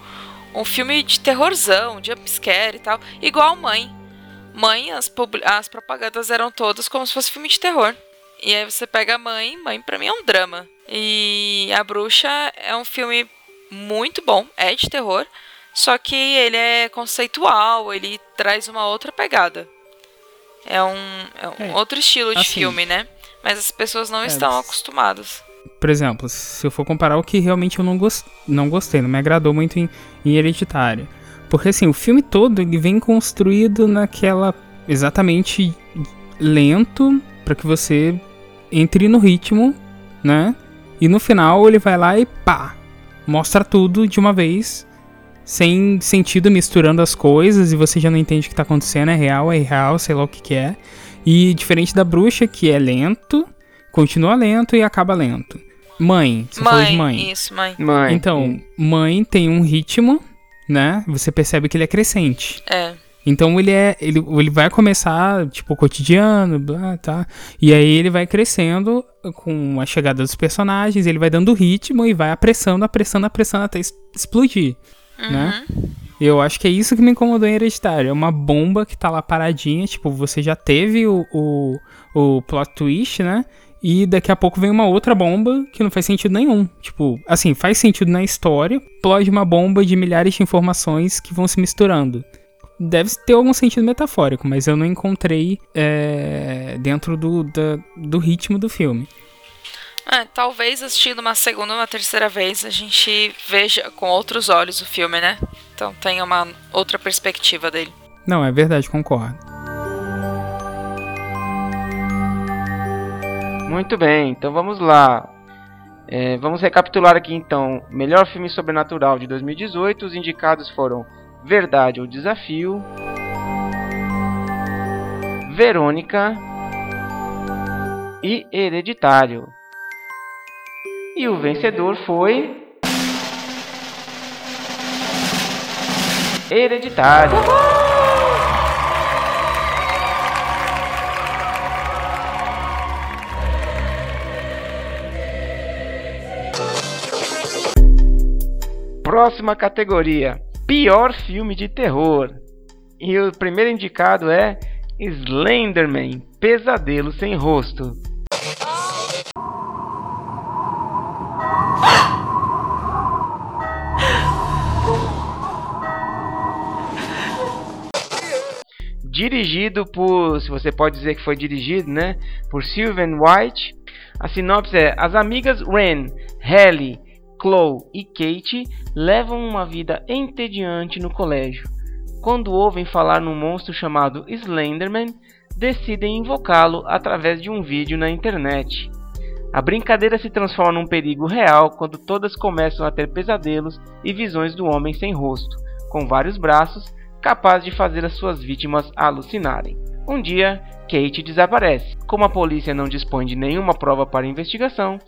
[SPEAKER 1] um filme de terrorzão, de jumpscare e tal. Igual Mãe. Mãe, as, as propagandas eram todas como se fosse filme de terror. E aí você pega a Mãe, Mãe pra mim é um drama. E A Bruxa é um filme muito bom, é de terror. Só que ele é conceitual, ele traz uma outra pegada. É um, é um
[SPEAKER 3] É,
[SPEAKER 1] outro estilo de
[SPEAKER 3] assim,
[SPEAKER 1] filme, né? Mas as pessoas não
[SPEAKER 3] é,
[SPEAKER 1] estão acostumadas.
[SPEAKER 3] Por exemplo, se eu for comparar o que realmente eu não, gos- não gostei, não me agradou muito em, em Hereditário. Porque assim, o filme todo ele vem construído naquela exatamente lento para que você entre no ritmo, né? E no final ele vai lá e pá, mostra tudo de uma vez, sem sentido misturando as coisas e você já não entende o que tá acontecendo, é real, é irreal, sei lá o que que é. E diferente da bruxa, que é lento, continua lento e acaba lento. Mãe, você falou de mãe.
[SPEAKER 1] isso, mãe.
[SPEAKER 2] Mãe.
[SPEAKER 3] Então, mãe tem um ritmo, né? Você percebe que ele é crescente.
[SPEAKER 1] É.
[SPEAKER 3] Então ele é. Ele, ele vai começar, tipo, cotidiano, blá, tá? E aí ele vai crescendo com a chegada dos personagens, ele vai dando ritmo e vai apressando, apressando, apressando até explodir. Né? Eu acho que é isso que me incomodou em Hereditário. É uma bomba que tá lá paradinha. Tipo, você já teve o, o, o plot twist, né? E daqui a pouco vem uma outra bomba que não faz sentido nenhum. Tipo, assim, faz sentido na história. Explode uma bomba de milhares de informações que vão se misturando. Deve ter algum sentido metafórico, mas eu não encontrei é, dentro do, da- do ritmo do filme.
[SPEAKER 1] É, talvez assistindo uma segunda ou uma terceira vez a gente veja com outros olhos o filme, né? Então tenha uma outra perspectiva dele.
[SPEAKER 3] Não, é verdade, concordo.
[SPEAKER 2] Muito bem, então vamos lá. É, vamos recapitular aqui então. Melhor filme sobrenatural de 2018. Os indicados foram Verdade ou Desafio, Verônica e Hereditário. E o vencedor foi. Hereditário. Próxima categoria: Pior filme de terror. E o primeiro indicado é Slenderman Pesadelo Sem Rosto. dirigido por, se você pode dizer que foi dirigido, né, por Sylvan White. A sinopse é: As amigas Ren, Hallie, Chloe e Kate levam uma vida entediante no colégio. Quando ouvem falar num monstro chamado Slenderman, decidem invocá-lo através de um vídeo na internet. A brincadeira se transforma num perigo real quando todas começam a ter pesadelos e visões do homem sem rosto, com vários braços, capaz de fazer as suas vítimas alucinarem. Um dia, Kate desaparece. Como a polícia não dispõe de nenhuma prova para investigação,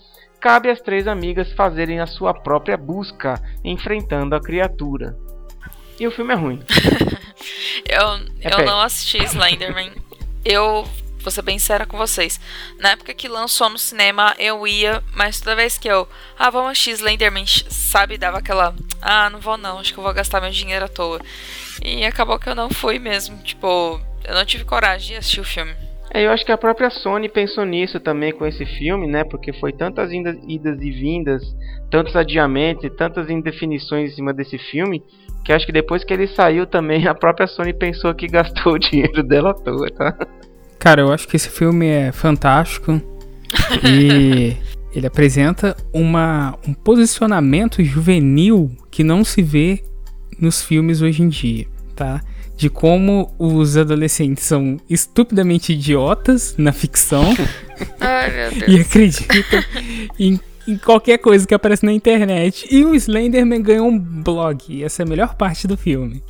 [SPEAKER 2] cabe às três amigas fazerem a sua própria busca, enfrentando a criatura. E o filme é ruim. [LAUGHS]
[SPEAKER 1] eu
[SPEAKER 2] É
[SPEAKER 1] eu
[SPEAKER 2] pé.
[SPEAKER 1] não assisti Slenderman. Eu vou ser bem séria com vocês. Na época que lançou no cinema, eu ia, mas toda vez que eu. Ah, vamos assistir Slenderman, sabe? Dava aquela. Ah, não vou não, acho que eu vou gastar meu dinheiro à toa. E acabou que eu não fui mesmo. Tipo, eu não tive coragem de assistir o filme.
[SPEAKER 2] É, eu acho que a própria Sony pensou nisso também com esse filme, né? Porque foi tantas indas, idas e vindas, tantos adiamentos e tantas indefinições em cima desse filme, que acho que depois que ele saiu também, [LAUGHS] a própria Sony pensou que gastou [LAUGHS] o dinheiro dela à toa, tá?
[SPEAKER 3] Cara, eu acho que esse filme é fantástico e [LAUGHS] ele apresenta uma, um posicionamento juvenil que não se vê nos filmes hoje em dia, tá? De como os adolescentes são estupidamente idiotas na ficção [LAUGHS]
[SPEAKER 1] Ai, meu [LAUGHS] Deus.
[SPEAKER 3] e acreditam em, em qualquer coisa que aparece na internet. E o Slenderman ganhou um blog, e essa é a melhor parte do filme.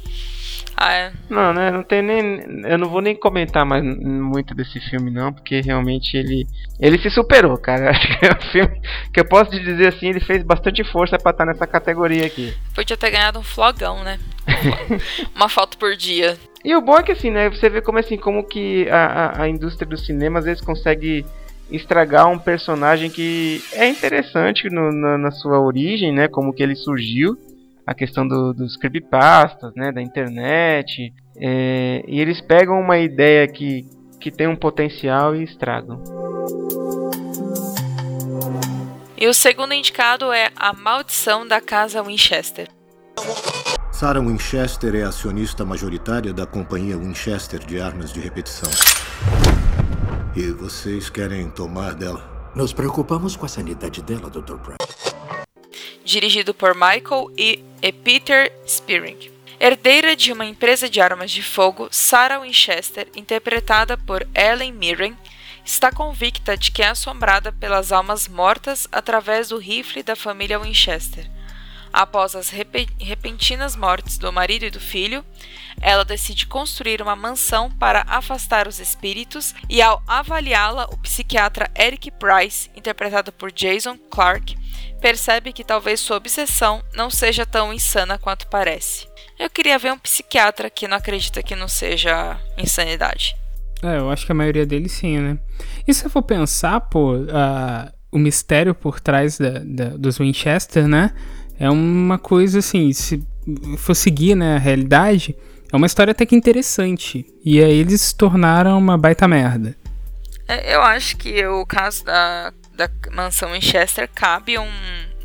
[SPEAKER 1] Ah, é.
[SPEAKER 2] Não, né? Não tem nem. Eu não vou nem comentar mais muito desse filme, não, porque realmente ele. Ele se superou, cara. [LAUGHS] Acho que é um filme que eu posso te dizer assim, ele fez bastante força pra estar nessa categoria aqui.
[SPEAKER 1] Podia ter ganhado um flogão, né? Uma foto por dia.
[SPEAKER 2] E o bom é que assim, né? Você vê como assim, como que a, a, indústria do cinema às vezes consegue estragar um personagem que é interessante no, na, na sua origem, né? Como que ele surgiu. A questão do, dos creepypastas, né? Da internet. É, e eles pegam uma ideia que, que tem um potencial e estragam.
[SPEAKER 1] E o segundo indicado é A Maldição da Casa Winchester.
[SPEAKER 28] Sarah Winchester é acionista majoritária da companhia Winchester de armas de repetição. E vocês querem tomar dela?
[SPEAKER 29] Nos preocupamos com a sanidade dela, Dr. Price.
[SPEAKER 1] dirigido por Michael e, e Peter Spearing. Herdeira de uma empresa de armas de fogo, Sarah Winchester, interpretada por Ellen Mirren, está convicta de que é assombrada pelas almas mortas através do rifle da família Winchester. Após as repe repentinas mortes do marido e do filho, ela decide construir uma mansão para afastar os espíritos e, ao avaliá-la, o psiquiatra Eric Price, interpretado por Jason Clarke, percebe que talvez sua obsessão não seja tão insana quanto parece. Eu queria ver um psiquiatra que não acredita que não seja insanidade.
[SPEAKER 3] É, eu acho que a maioria deles sim, né? E se eu for pensar, pô, uh, o mistério por trás da, da, dos Winchester, né? É uma coisa assim, se for seguir né, a realidade, é uma história até que interessante. E aí eles se tornaram uma baita merda.
[SPEAKER 1] É, eu acho que o caso da, da mansão Winchester cabe um,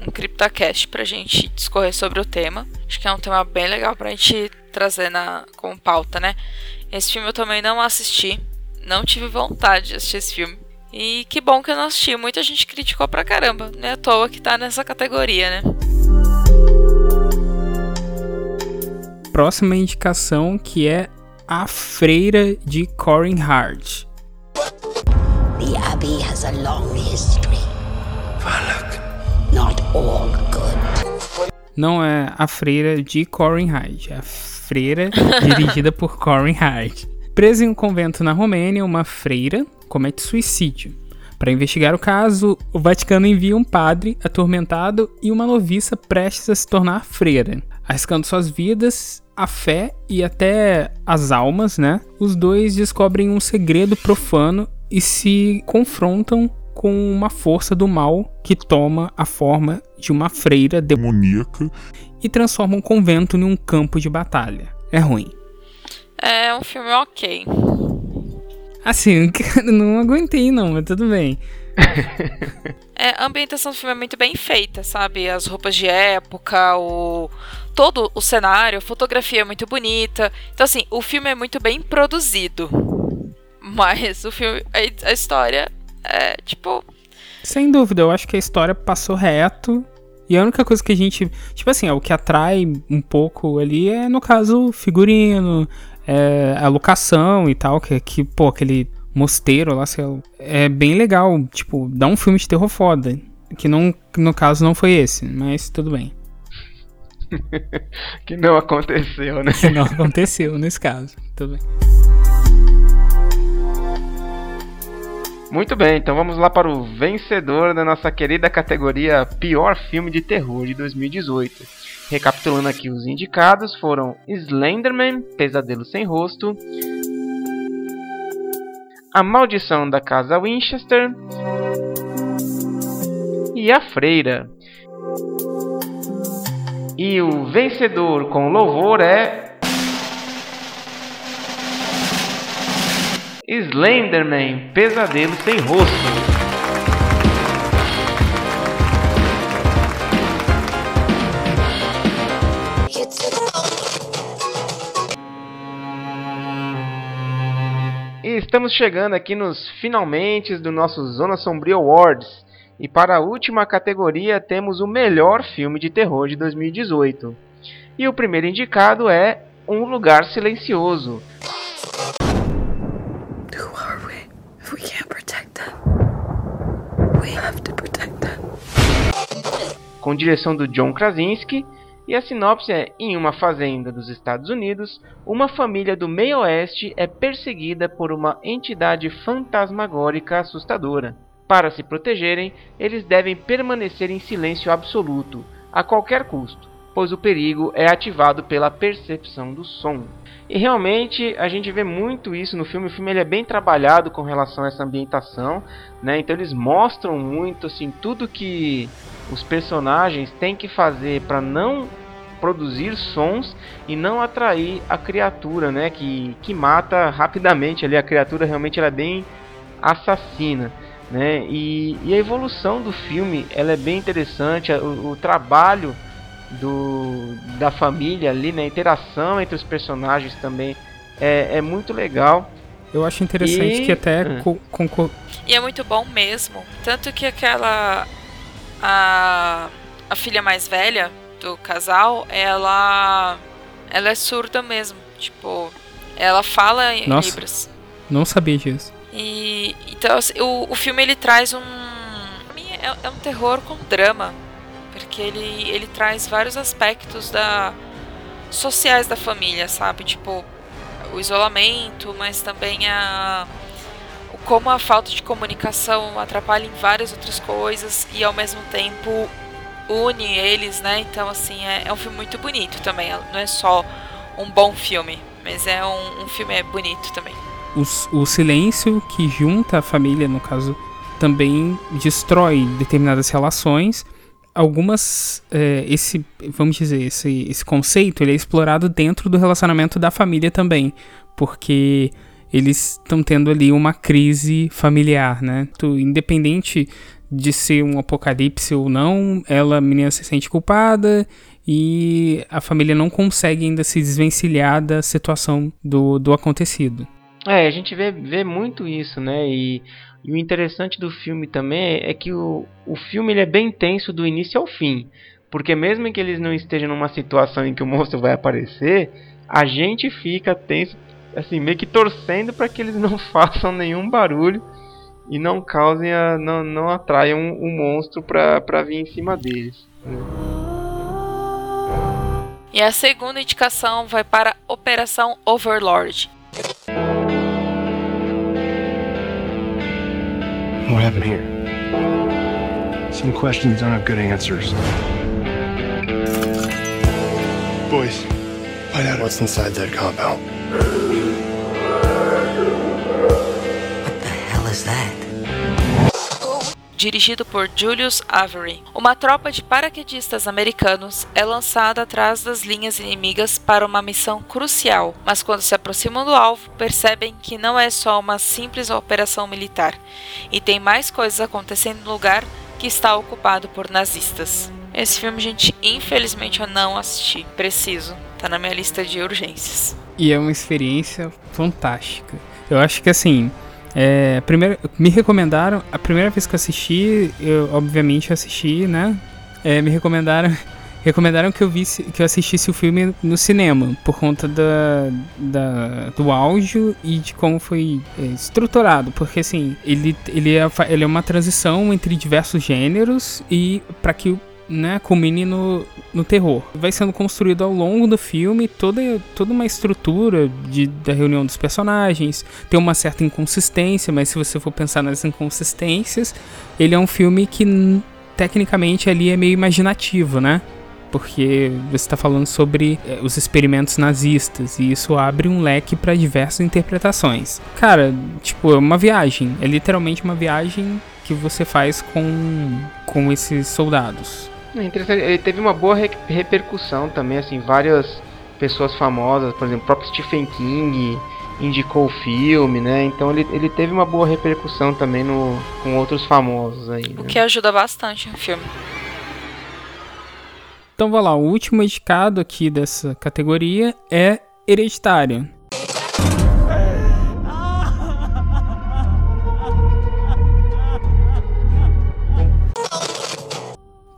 [SPEAKER 1] um CryptoCast pra gente discorrer sobre o tema. Acho que é um tema bem legal pra gente trazer na, como pauta, né? Esse filme eu também não assisti. Não tive vontade de assistir esse filme. E que bom que eu não assisti. Muita gente criticou pra caramba. Não é à toa que tá nessa categoria, né?
[SPEAKER 3] Próxima indicação que é A Freira de Corin Hart.
[SPEAKER 25] The Abbey has a long history. Not all good.
[SPEAKER 3] Não é a freira de Corin Hart, é a freira [LAUGHS] dirigida por Corin Hart. Presa em um convento na Romênia, uma freira comete suicídio. Para investigar o caso, o Vaticano envia um padre atormentado e uma noviça prestes a se tornar freira. Arriscando suas vidas, a fé e até as almas, né? Os dois descobrem um segredo profano e se confrontam com uma força do mal que toma a forma de uma freira demoníaca e transforma um convento em um campo de batalha. É ruim.
[SPEAKER 1] É um filme ok.
[SPEAKER 3] Assim, [LAUGHS] não aguentei não, mas tudo bem.
[SPEAKER 1] É, a ambientação do filme é muito bem feita, sabe? As roupas de época, o... todo o cenário, a fotografia é muito bonita. Então, assim, o filme é muito bem produzido. [LAUGHS] Mas o filme, a, história é tipo.
[SPEAKER 3] Sem dúvida, eu acho que a história passou reto. E a única coisa que a gente. Tipo assim, o que atrai um pouco ali é, no caso, figurino, é, a locação e tal. Que, que pô, aquele mosteiro lá, sei lá, é bem legal. Tipo, dá um filme de terror foda. Que não, no caso não foi esse, mas tudo bem. [LAUGHS]
[SPEAKER 2] que não aconteceu, né?
[SPEAKER 3] Que não aconteceu nesse caso. Tudo bem.
[SPEAKER 2] Muito bem, então vamos lá para o vencedor da nossa querida categoria Pior Filme de Terror de 2018. Recapitulando aqui os indicados foram Slenderman, Pesadelo Sem Rosto, A Maldição da Casa Winchester e A Freira. E o vencedor com louvor é. Slenderman Pesadelo Sem Rosto. E estamos chegando aqui nos finalmente do nosso Zona Sombria Awards. E para a última categoria temos o melhor filme de terror de 2018. E o primeiro indicado é Um Lugar Silencioso. Who are we if we can't protect them? We have to protect them. Com direção do John Krasinski, e a sinopse é: em uma fazenda dos Estados Unidos, uma família do meio oeste é perseguida por uma entidade fantasmagórica assustadora. Para se protegerem, eles devem permanecer em silêncio absoluto, a qualquer custo, pois o perigo é ativado pela percepção do som. E realmente a gente vê muito isso no filme. O filme ele é bem trabalhado com relação a essa ambientação, né? Então eles mostram muito assim tudo que os personagens têm que fazer para não produzir sons e não atrair a criatura, né? Que, que mata rapidamente ali. A criatura realmente ela é bem assassina né? E, e, a evolução do filme ela é bem interessante, o, o, trabalho do, da família ali, né? a interação entre os personagens também é, é muito legal.
[SPEAKER 3] Eu acho interessante e... que até
[SPEAKER 1] hum.
[SPEAKER 3] com, com,
[SPEAKER 1] E é muito bom mesmo. Tanto que aquela. A, a filha mais velha do casal, ela. Ela é surda mesmo. Tipo, ela fala em
[SPEAKER 3] Nossa,
[SPEAKER 1] Libras.
[SPEAKER 3] Não sabia disso.
[SPEAKER 1] E então assim, o, o filme ele traz um é, é um terror com drama, porque ele ele traz vários aspectos da sociais da família, sabe? Tipo, o isolamento, mas também a como a falta de comunicação atrapalha em várias outras coisas e ao mesmo tempo une eles, né? Então, assim, é, é um filme muito bonito também. Não é só um bom filme, mas é um, um filme bonito também
[SPEAKER 3] o, silêncio que junta a família, no caso, também destrói determinadas relações. Algumas, é, esse, vamos dizer, esse, esse conceito ele é explorado dentro do relacionamento da família também, porque eles estão tendo ali uma crise familiar, né? Tu, independente de ser um apocalipse ou não, ela, a menina se sente culpada e a família não consegue ainda se desvencilhar da situação do, do acontecido.
[SPEAKER 2] É, a gente vê, vê muito isso, né? E, e, o interessante do filme também é que o, o filme ele é bem tenso do início ao fim. Porque mesmo que eles não estejam numa situação em que o monstro vai aparecer, a gente fica tenso, assim, meio que torcendo para que eles [LAUGHS] não façam nenhum barulho e não causem a, não, não atraiam o monstro para vir em cima deles. Né?
[SPEAKER 1] E a segunda indicação vai para Operação Overlord.
[SPEAKER 13] What happened here? Some questions don't have good answers. Boys, find out what's inside that compound.
[SPEAKER 1] Dirigido por Julius Avery. Uma tropa de paraquedistas americanos é lançada atrás das linhas inimigas para uma missão crucial, mas quando se aproximam do alvo, percebem que não é só uma simples operação militar e tem mais coisas acontecendo no lugar que está ocupado por nazistas. Esse filme, gente, infelizmente eu não assisti. Preciso. Tá na minha lista de urgências.
[SPEAKER 3] E é uma experiência fantástica. Eu acho que assim, é, primeiro, me recomendaram, a primeira vez que eu assisti, eu obviamente assisti, né? É, me recomendaram [LAUGHS] recomendaram que eu visse que eu assistisse o filme no cinema por conta da, da do áudio e de como foi é, estruturado porque assim ele ele é, ele é uma transição entre diversos gêneros e para que né, culmine no, no terror. Vai sendo construído ao longo do filme toda, toda uma estrutura de, da reunião dos personagens, tem uma certa inconsistência, mas se você for pensar nas inconsistências, ele é um filme que tecnicamente ali é meio imaginativo, né? porque você está falando sobre é, os experimentos nazistas e isso abre um leque para diversas interpretações. Cara, tipo, é uma viagem, é literalmente uma viagem que você faz com, com esses soldados.
[SPEAKER 2] É interessante, ele teve uma boa re repercussão também, assim, várias pessoas famosas, por exemplo, o próprio Stephen King indicou o filme, né? Então ele, ele teve uma boa repercussão também no, com outros famosos aí. Né?
[SPEAKER 1] O que ajuda bastante o filme.
[SPEAKER 3] Então vai lá, o último indicado aqui dessa categoria é Hereditário.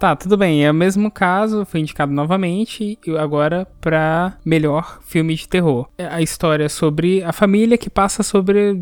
[SPEAKER 3] Tá, tudo bem. É o mesmo caso, foi indicado novamente, e agora para melhor filme de terror. É a história sobre a família que passa sobre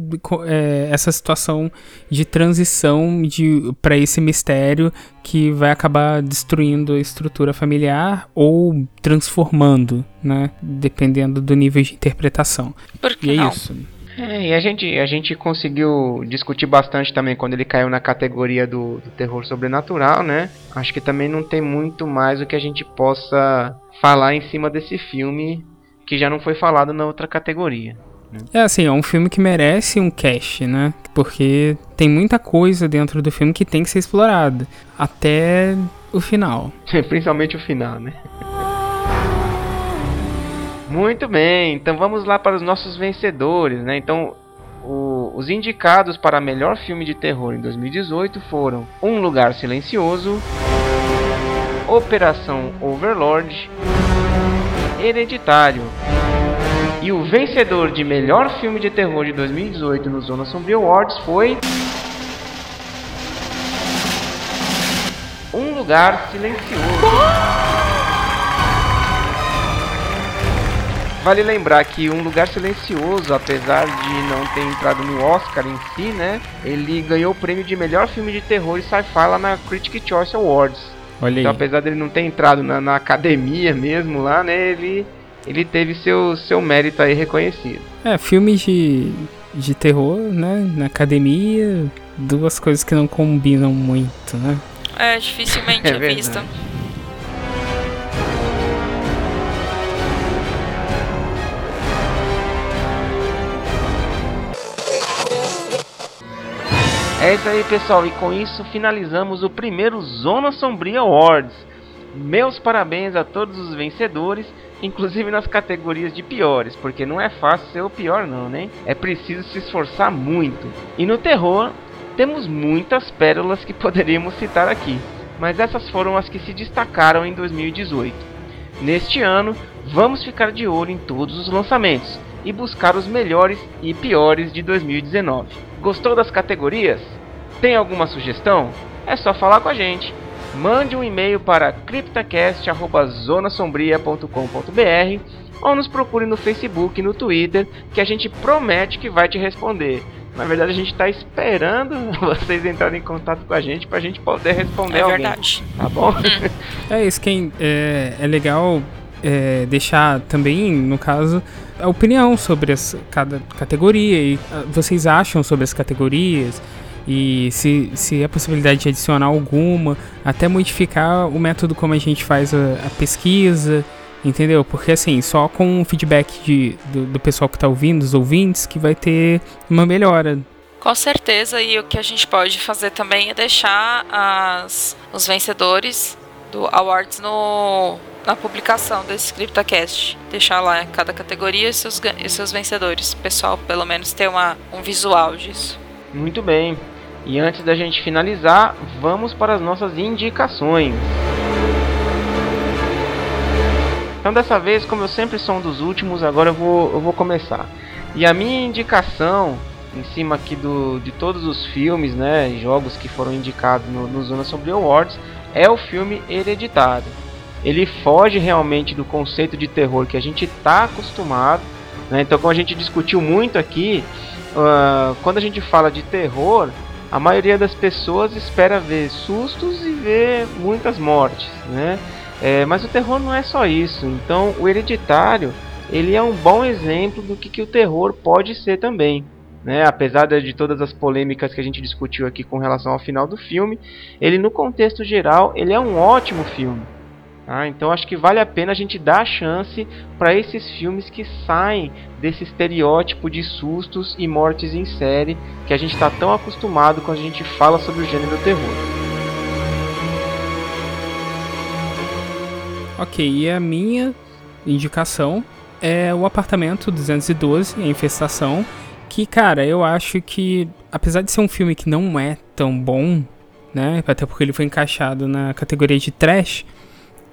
[SPEAKER 3] é, essa situação de transição de para esse mistério que vai acabar destruindo a estrutura familiar ou transformando, né? Dependendo do nível de interpretação.
[SPEAKER 1] Por que
[SPEAKER 3] e é
[SPEAKER 1] não?
[SPEAKER 3] isso.
[SPEAKER 2] É, e a gente, a gente conseguiu discutir bastante também quando ele caiu na categoria do, do, terror sobrenatural, né? Acho que também não tem muito mais o que a gente possa falar em cima desse filme que já não foi falado na outra categoria.
[SPEAKER 3] Né? É assim, é um filme que merece um cast, né? Porque tem muita coisa dentro do filme que tem que ser explorada. Até o final. [LAUGHS]
[SPEAKER 2] Principalmente o final, né? Muito bem, então vamos lá para os nossos vencedores, né? Então, o, os indicados para melhor filme de terror em 2018 foram Um Lugar Silencioso, Operação Overlord, Hereditário. E o vencedor de melhor filme de terror de 2018 no Zona Sombria Awards foi Um Lugar Silencioso. Vale lembrar que Um Lugar Silencioso, apesar de não ter entrado no Oscar em si, né? Ele ganhou o prêmio de melhor filme de terror e sci-fi lá na Critic Choice Awards.
[SPEAKER 3] Olha
[SPEAKER 2] então,
[SPEAKER 3] aí.
[SPEAKER 2] apesar dele não ter entrado na, na, academia mesmo lá, né? Ele, ele teve seu, seu mérito aí reconhecido.
[SPEAKER 3] É, filmes de, de terror, né? Na academia, duas coisas que não combinam muito, né?
[SPEAKER 1] É, dificilmente [LAUGHS]
[SPEAKER 2] É
[SPEAKER 1] é,
[SPEAKER 2] verdade. É isso aí, pessoal, e com isso finalizamos o primeiro Zona Sombria Awards. Meus parabéns a todos os vencedores, inclusive nas categorias de piores, porque não é fácil ser o pior não, né? É preciso se esforçar muito. E no terror, temos muitas pérolas que poderíamos citar aqui, mas essas foram as que se destacaram em 2018. Neste ano, vamos ficar de olho em todos os lançamentos e buscar os melhores e piores de 2019. Gostou das categorias? Tem alguma sugestão? É só falar com a gente. Mande um e-mail para criptacast@zonasombria.com.br ou nos procure no Facebook e no Twitter, que a gente promete que vai te responder. Na verdade, a gente está esperando [LAUGHS] vocês entrarem em contato com a gente para a gente poder responder
[SPEAKER 1] É
[SPEAKER 2] alguém.
[SPEAKER 1] verdade.
[SPEAKER 2] Tá bom? [LAUGHS]
[SPEAKER 3] É isso, quem é, é legal é, deixar também, no caso, a opinião sobre as, cada categoria e ah, vocês acham sobre as categorias e se, se há possibilidade de adicionar alguma, até modificar o método como a gente faz a, a pesquisa, entendeu? Porque assim, só com o feedback de, do, do pessoal que está ouvindo, dos ouvintes, que vai ter uma melhora.
[SPEAKER 1] Com certeza, e o que a gente pode fazer também é deixar as, os vencedores do Awards no, na publicação desse CryptoCast. Deixar lá cada categoria e seus, e seus vencedores. Pessoal, pelo menos, ter uma, um visual disso.
[SPEAKER 2] Muito bem. E antes da gente finalizar, vamos para as nossas indicações. Então dessa vez, como eu sempre sou um dos últimos, agora eu vou, eu vou começar. E a minha indicação, em cima aqui do, de todos os filmes, né, jogos que foram indicados no, no Zona Sombria Awards, é o filme Hereditário. Ele foge realmente do conceito de terror que a gente está acostumado. Né? Então, como a gente discutiu muito aqui, uh, quando a gente fala de terror, a maioria das pessoas espera ver sustos e ver muitas mortes, né? É, mas o terror não é só isso. Então, o Hereditário ele é um bom exemplo do que, que o terror pode ser também. Né? Apesar de todas as polêmicas que a gente discutiu aqui com relação ao final do filme, ele no contexto geral ele é um ótimo filme. Tá? Então acho que vale a pena a gente dar a chance para esses filmes que saem desse estereótipo de sustos e mortes em série que a gente está tão acostumado quando a gente fala sobre o gênero terror.
[SPEAKER 3] Ok, e a minha indicação é o apartamento 212, a infestação. Que, cara, eu acho que, apesar de ser um filme que não é tão bom, né? Até porque ele foi encaixado na categoria de trash,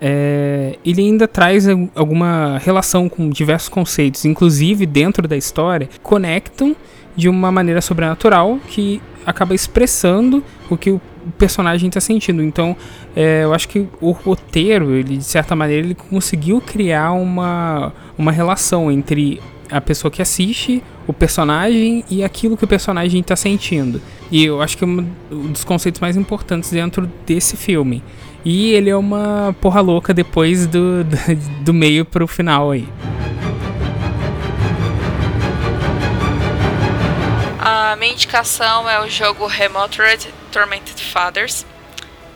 [SPEAKER 3] é, ele ainda traz alguma relação com diversos conceitos, inclusive dentro da história, conectam de uma maneira sobrenatural que acaba expressando o que o personagem está sentindo. Então, é, eu acho que o roteiro, ele de certa maneira, ele conseguiu criar uma, uma relação entre a pessoa que assiste, o personagem e aquilo que o personagem está sentindo. E eu acho que é um dos conceitos mais importantes dentro desse filme. E ele é uma porra louca depois do, do, meio pro final aí.
[SPEAKER 1] A minha indicação é o jogo Remote Red Tormented Fathers.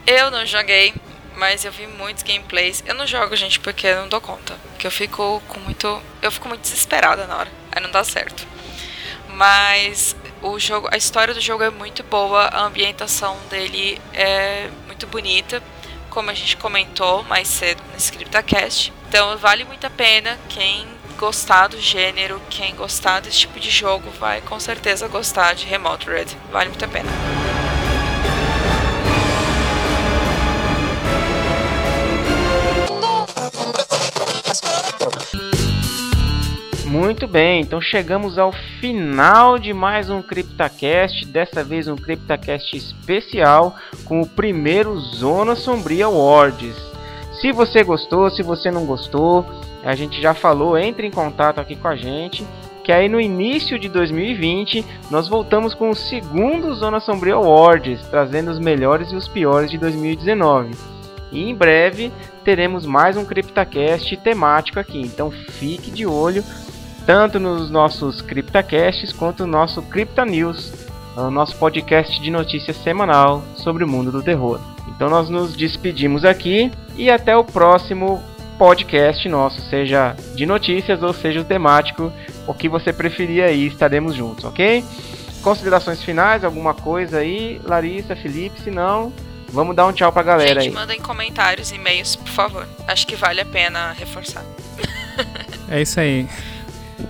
[SPEAKER 1] Eu não joguei, mas eu vi muitos gameplays. Eu não jogo, gente, porque eu não dou conta. Porque eu fico com muito. Eu fico muito desesperada na hora. Aí não dá certo. Mas o jogo, a história do jogo é muito boa, a ambientação dele é muito bonita, como a gente comentou mais cedo no CryptoCast. Então vale muito a pena quem gostar do gênero, quem gostar desse tipo de jogo, vai com certeza gostar de Remote Red. Vale muito a pena.
[SPEAKER 2] Muito bem, então chegamos ao final de mais um CryptaCast, dessa vez um CryptaCast especial com o primeiro Zona Sombria Awards. Se você gostou, se você não gostou, a gente já falou, entre em contato aqui com a gente, que aí no início de 2020 nós voltamos com o segundo Zona Sombria Awards, trazendo os melhores e os piores de 2019. E em breve teremos mais um CryptaCast temático aqui, então fique de olho tanto nos nossos CryptaCasts quanto no nosso Crypta News, o nosso podcast de notícias semanal sobre o mundo do terror. Então nós nos despedimos aqui e até o próximo podcast nosso, seja de notícias ou seja o temático, o que você preferir aí, estaremos juntos, ok? Considerações finais, alguma coisa aí, Larissa, Felipe, se não, vamos dar um tchau pra galera
[SPEAKER 1] Gente,
[SPEAKER 2] aí.
[SPEAKER 1] mandem comentários, e-mails, por favor. Acho que vale a pena reforçar.
[SPEAKER 3] é isso aí.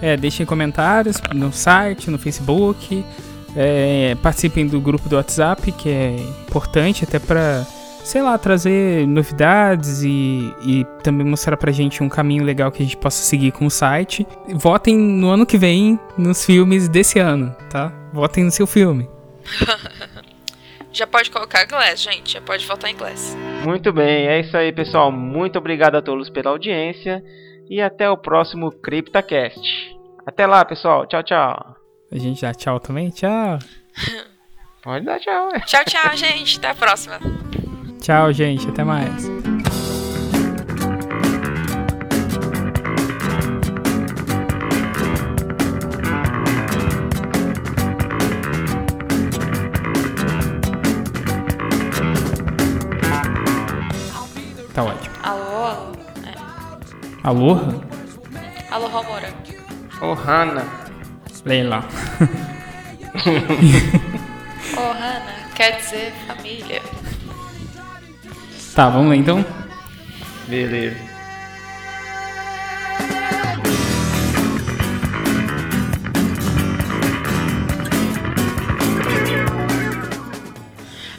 [SPEAKER 3] É, deixem comentários no site, no Facebook. É, participem do grupo do WhatsApp, que é importante até para, sei lá, trazer novidades e, e também mostrar pra gente um caminho legal que a gente possa seguir com o site. Votem no ano que vem nos filmes desse ano, tá? Votem no seu filme. [LAUGHS]
[SPEAKER 1] Já pode colocar Glass, gente. Já pode votar em Glass.
[SPEAKER 2] Muito bem, é isso aí, pessoal. Muito obrigado a todos pela audiência e até o próximo CryptaCast. Até lá, pessoal. Tchau, tchau.
[SPEAKER 3] A gente dá tchau também? Tchau. [LAUGHS]
[SPEAKER 2] Pode dar tchau. Né?
[SPEAKER 1] Tchau, tchau, gente. Até a próxima.
[SPEAKER 3] Tchau, gente. Até mais. Tá ótimo.
[SPEAKER 1] Alô?
[SPEAKER 3] Aloha?
[SPEAKER 1] Aloha, Moura.
[SPEAKER 2] Ohana.
[SPEAKER 3] Leila.
[SPEAKER 1] Ohana quer dizer família.
[SPEAKER 3] Tá, vamos lá então?
[SPEAKER 2] Beleza.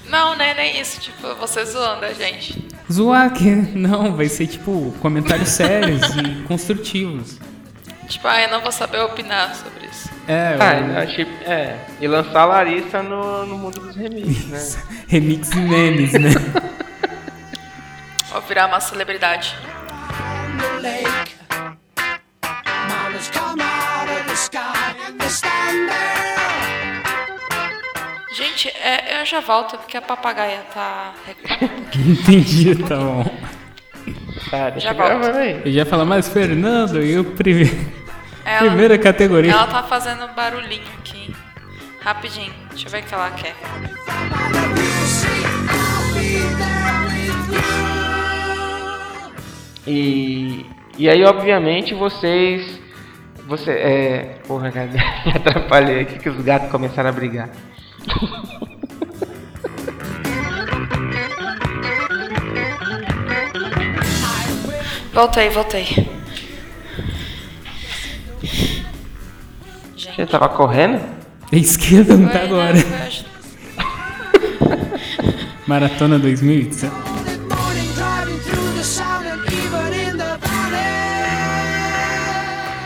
[SPEAKER 1] Não, né? Nem isso. Tipo, você zoando a gente.
[SPEAKER 3] Zoar que [LAUGHS] não, vai ser tipo comentários sérios e construtivos.
[SPEAKER 1] Tipo, ah, eu não vou saber opinar sobre isso.
[SPEAKER 3] É,
[SPEAKER 2] Ah,
[SPEAKER 3] eu-
[SPEAKER 2] achei, é, e lançar a Larissa no, no mundo dos remixes, né?
[SPEAKER 3] remix e memes, né?
[SPEAKER 1] Vou virar uma celebridade. Gente, é, eu já volto porque a papagaia tá. [LAUGHS]
[SPEAKER 3] Entendi, tá bom.
[SPEAKER 2] Deixa
[SPEAKER 1] Já volto.
[SPEAKER 3] Eu já ia falar, mas Fernando, e o primeiro. Primeira categoria.
[SPEAKER 1] Ela tá fazendo barulhinho aqui. Rapidinho. Deixa eu ver o que ela quer.
[SPEAKER 2] E, e aí, obviamente, vocês. Você. É. Porra, cara, [LAUGHS] me atrapalhei aqui que os gatos começaram a brigar.
[SPEAKER 1] Voltei, voltei.
[SPEAKER 2] Você tava correndo?
[SPEAKER 3] A esquerda não tá agora.
[SPEAKER 1] né? Acho- [LAUGHS]
[SPEAKER 3] Maratona 2017.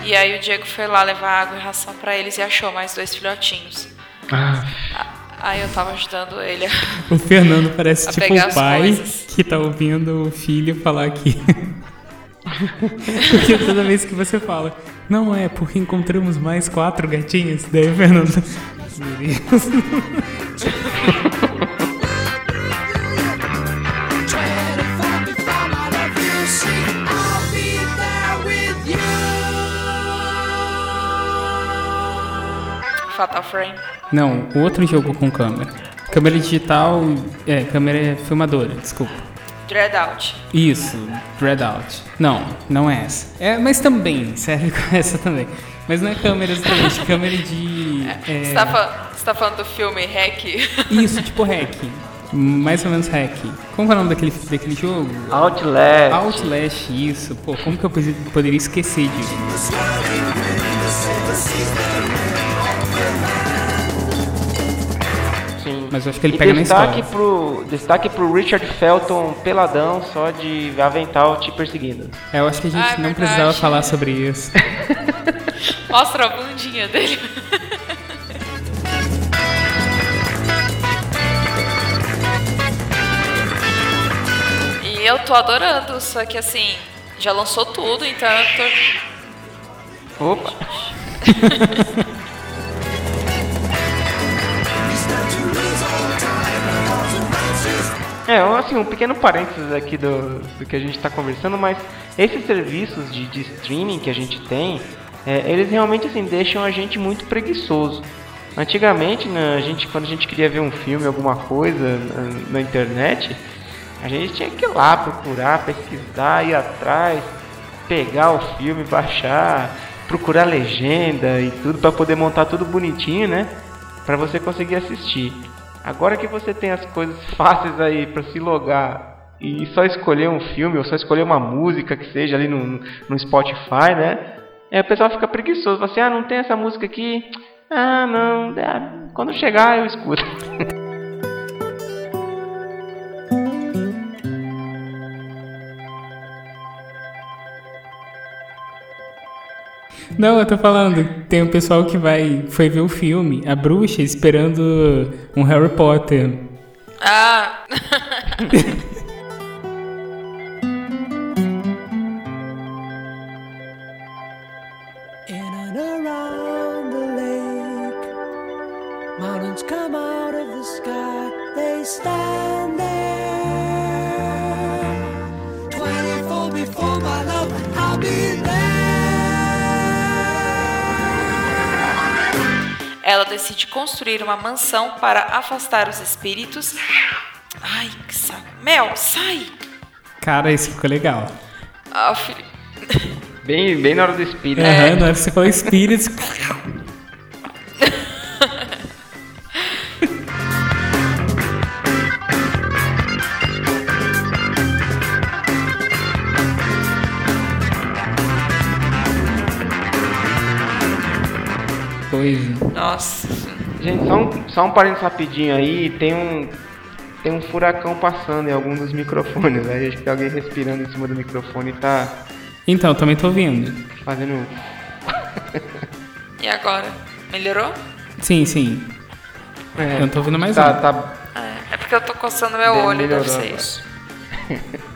[SPEAKER 1] E aí o Diego foi lá levar água e ração pra eles e achou mais dois filhotinhos.
[SPEAKER 2] Ah.
[SPEAKER 1] Aí eu tava ajudando ele. a-
[SPEAKER 3] O Fernando parece
[SPEAKER 1] a
[SPEAKER 3] tipo o pai
[SPEAKER 1] coisas.
[SPEAKER 3] que tá ouvindo o filho falar aqui. Porque toda vez que você fala, não é porque encontramos mais quatro gatinhos, daí o Fernando. Meu Deus.
[SPEAKER 1] Fatal Frame.
[SPEAKER 3] Não, outro jogo com câmera. Câmera digital. É, câmera filmadora, desculpa.
[SPEAKER 1] Dread Out.
[SPEAKER 3] Isso, Dreadout. Não, não é essa. É, mas também, serve com essa também. Mas não é câmera exatamente, [LAUGHS] câmera de. é,
[SPEAKER 1] Você, tá fa- você tá falando do filme Hack? [LAUGHS]
[SPEAKER 3] Isso, tipo hack. Mais ou menos hack. Como é o nome daquele, daquele jogo?
[SPEAKER 2] Outlast.
[SPEAKER 3] Outlast, isso. Pô, como que eu poderia esquecer disso?
[SPEAKER 2] Sim.
[SPEAKER 3] Mas eu acho que ele
[SPEAKER 2] E
[SPEAKER 3] pega na
[SPEAKER 2] destaque
[SPEAKER 3] história.
[SPEAKER 2] pro Destaque pro Richard Felton peladão só de avental te perseguindo.
[SPEAKER 3] É, eu acho que a gente
[SPEAKER 1] Ah, é
[SPEAKER 3] não
[SPEAKER 1] verdade.
[SPEAKER 3] precisava falar sobre isso. [LAUGHS]
[SPEAKER 1] Mostra a bundinha dele. E eu tô adorando, só que assim, já lançou tudo, então eu tô.
[SPEAKER 2] Opa! [LAUGHS] É, assim, um pequeno parênteses aqui do, do que a gente está conversando, mas esses serviços de, de streaming que a gente tem, é, eles realmente assim, deixam a gente muito preguiçoso. Antigamente, né, a gente, quando a gente queria ver um filme, alguma coisa na, na internet, a gente tinha que ir lá procurar, pesquisar, ir atrás, pegar o filme, baixar, procurar legenda e tudo para poder montar tudo bonitinho, né? Para você conseguir assistir. Agora que você tem as coisas [LAUGHS] fáceis aí para se logar e só escolher um filme ou só escolher uma música que seja ali no, no Spotify, né? É, o pessoal fica preguiçoso, fala assim: "Ah, não tem essa música aqui". Ah, não, ah, quando chegar eu escuto. [LAUGHS]
[SPEAKER 3] Não, eu tô falando, tem um pessoal que vai foi ver o filme, a bruxa, esperando um Harry Potter.
[SPEAKER 1] Ah! [LAUGHS]
[SPEAKER 30] Mountains come out of the sky. They stand
[SPEAKER 1] decide construir uma mansão para afastar os espíritos. Ai, que saco. Mel, sai!
[SPEAKER 3] Cara, isso ficou legal.
[SPEAKER 1] Ah, filho.
[SPEAKER 2] Bem, bem na hora do espírito.
[SPEAKER 3] Aham, na hora que você falou espíritos.
[SPEAKER 2] Gente, só um, só um parênteses rapidinho aí, tem um. tem um furacão passando em algum dos microfones. Aí acho que tem alguém respirando em cima do microfone e tá.
[SPEAKER 3] Então, também tô ouvindo.
[SPEAKER 2] Fazendo.
[SPEAKER 1] e agora? Melhorou?
[SPEAKER 3] Sim, sim. É, eu não tô ouvindo mais
[SPEAKER 2] tá,
[SPEAKER 3] nada.
[SPEAKER 2] Tá...
[SPEAKER 1] É, é porque eu tô coçando meu
[SPEAKER 2] Deve
[SPEAKER 1] olho,
[SPEAKER 2] melhorou
[SPEAKER 1] deve ser isso. [LAUGHS]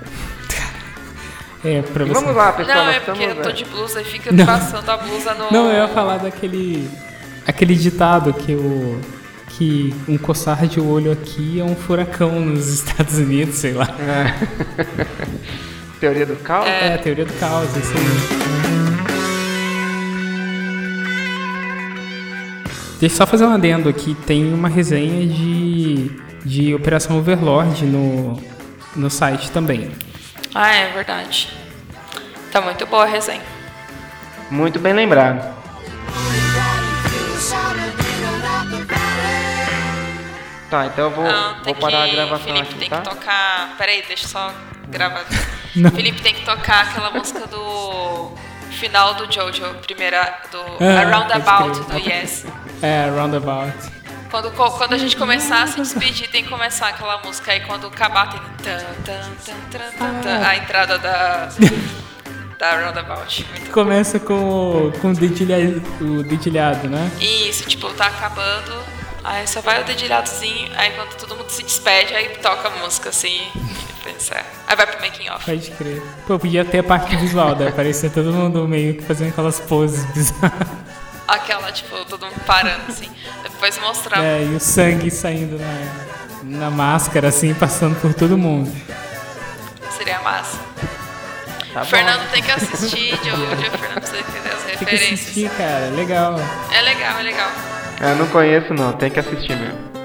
[SPEAKER 3] É, pra você.
[SPEAKER 2] Vamos lá, pessoal.
[SPEAKER 1] Não, é porque
[SPEAKER 2] estamos,
[SPEAKER 1] eu tô de blusa e fica
[SPEAKER 3] Não.
[SPEAKER 1] passando a blusa no.
[SPEAKER 3] Não, eu ia falar daquele. Aquele ditado que o. que um coçar de olho aqui é um furacão nos [LAUGHS] Estados Unidos, sei lá.
[SPEAKER 2] Teoria do caos?
[SPEAKER 3] É, a teoria do caos, isso aí. Deixa eu só fazer um adendo aqui. Tem uma resenha de, de Operação Overlord no, no site também.
[SPEAKER 1] Ah, é verdade. Tá muito boa a resenha.
[SPEAKER 2] Muito bem lembrado. Tá, então eu vou,
[SPEAKER 1] Não,
[SPEAKER 2] vou parar
[SPEAKER 1] que,
[SPEAKER 2] a gravação
[SPEAKER 1] Felipe
[SPEAKER 2] aqui,
[SPEAKER 1] tem
[SPEAKER 2] tá?
[SPEAKER 1] que tocar. Peraí, deixa eu só gravar. [LAUGHS]
[SPEAKER 3] Não.
[SPEAKER 1] Felipe tem que tocar aquela música do final do Jojo, primeira do
[SPEAKER 3] Ah,
[SPEAKER 1] Aroundabout
[SPEAKER 3] pode
[SPEAKER 1] do. Yes.
[SPEAKER 3] É, Roundabout.
[SPEAKER 1] Quando, quando a gente começar a se despedir, tem que começar aquela música. Aí quando acabar, tem. tan, tan, tan, tan, tan, tan, a entrada da. da Roundabout. Muito
[SPEAKER 3] Começa com, o- com o, dedilhado, o dedilhado, né?
[SPEAKER 1] Isso, tipo, tá acabando, aí só vai o dedilhadozinho, aí quando todo mundo se despede, aí toca a música assim, encerrar. Aí vai pro making off.
[SPEAKER 3] Pode crer. Pô, podia ter a parte visual, né? Parecia todo mundo meio que fazendo aquelas poses bizarras.
[SPEAKER 1] Aquela, tipo, todo mundo parando assim. Depois mostrar.
[SPEAKER 3] É, e o sangue saindo na, na máscara, assim, passando por todo mundo.
[SPEAKER 1] Seria massa.
[SPEAKER 2] Tá
[SPEAKER 1] o Fernando tem que assistir, [LAUGHS] Jojo, o Fernando precisa entender as
[SPEAKER 3] Tem que
[SPEAKER 1] referências.
[SPEAKER 3] assistir, cara. Legal.
[SPEAKER 1] É legal, é legal.
[SPEAKER 2] Eu não conheço não, tem que assistir mesmo.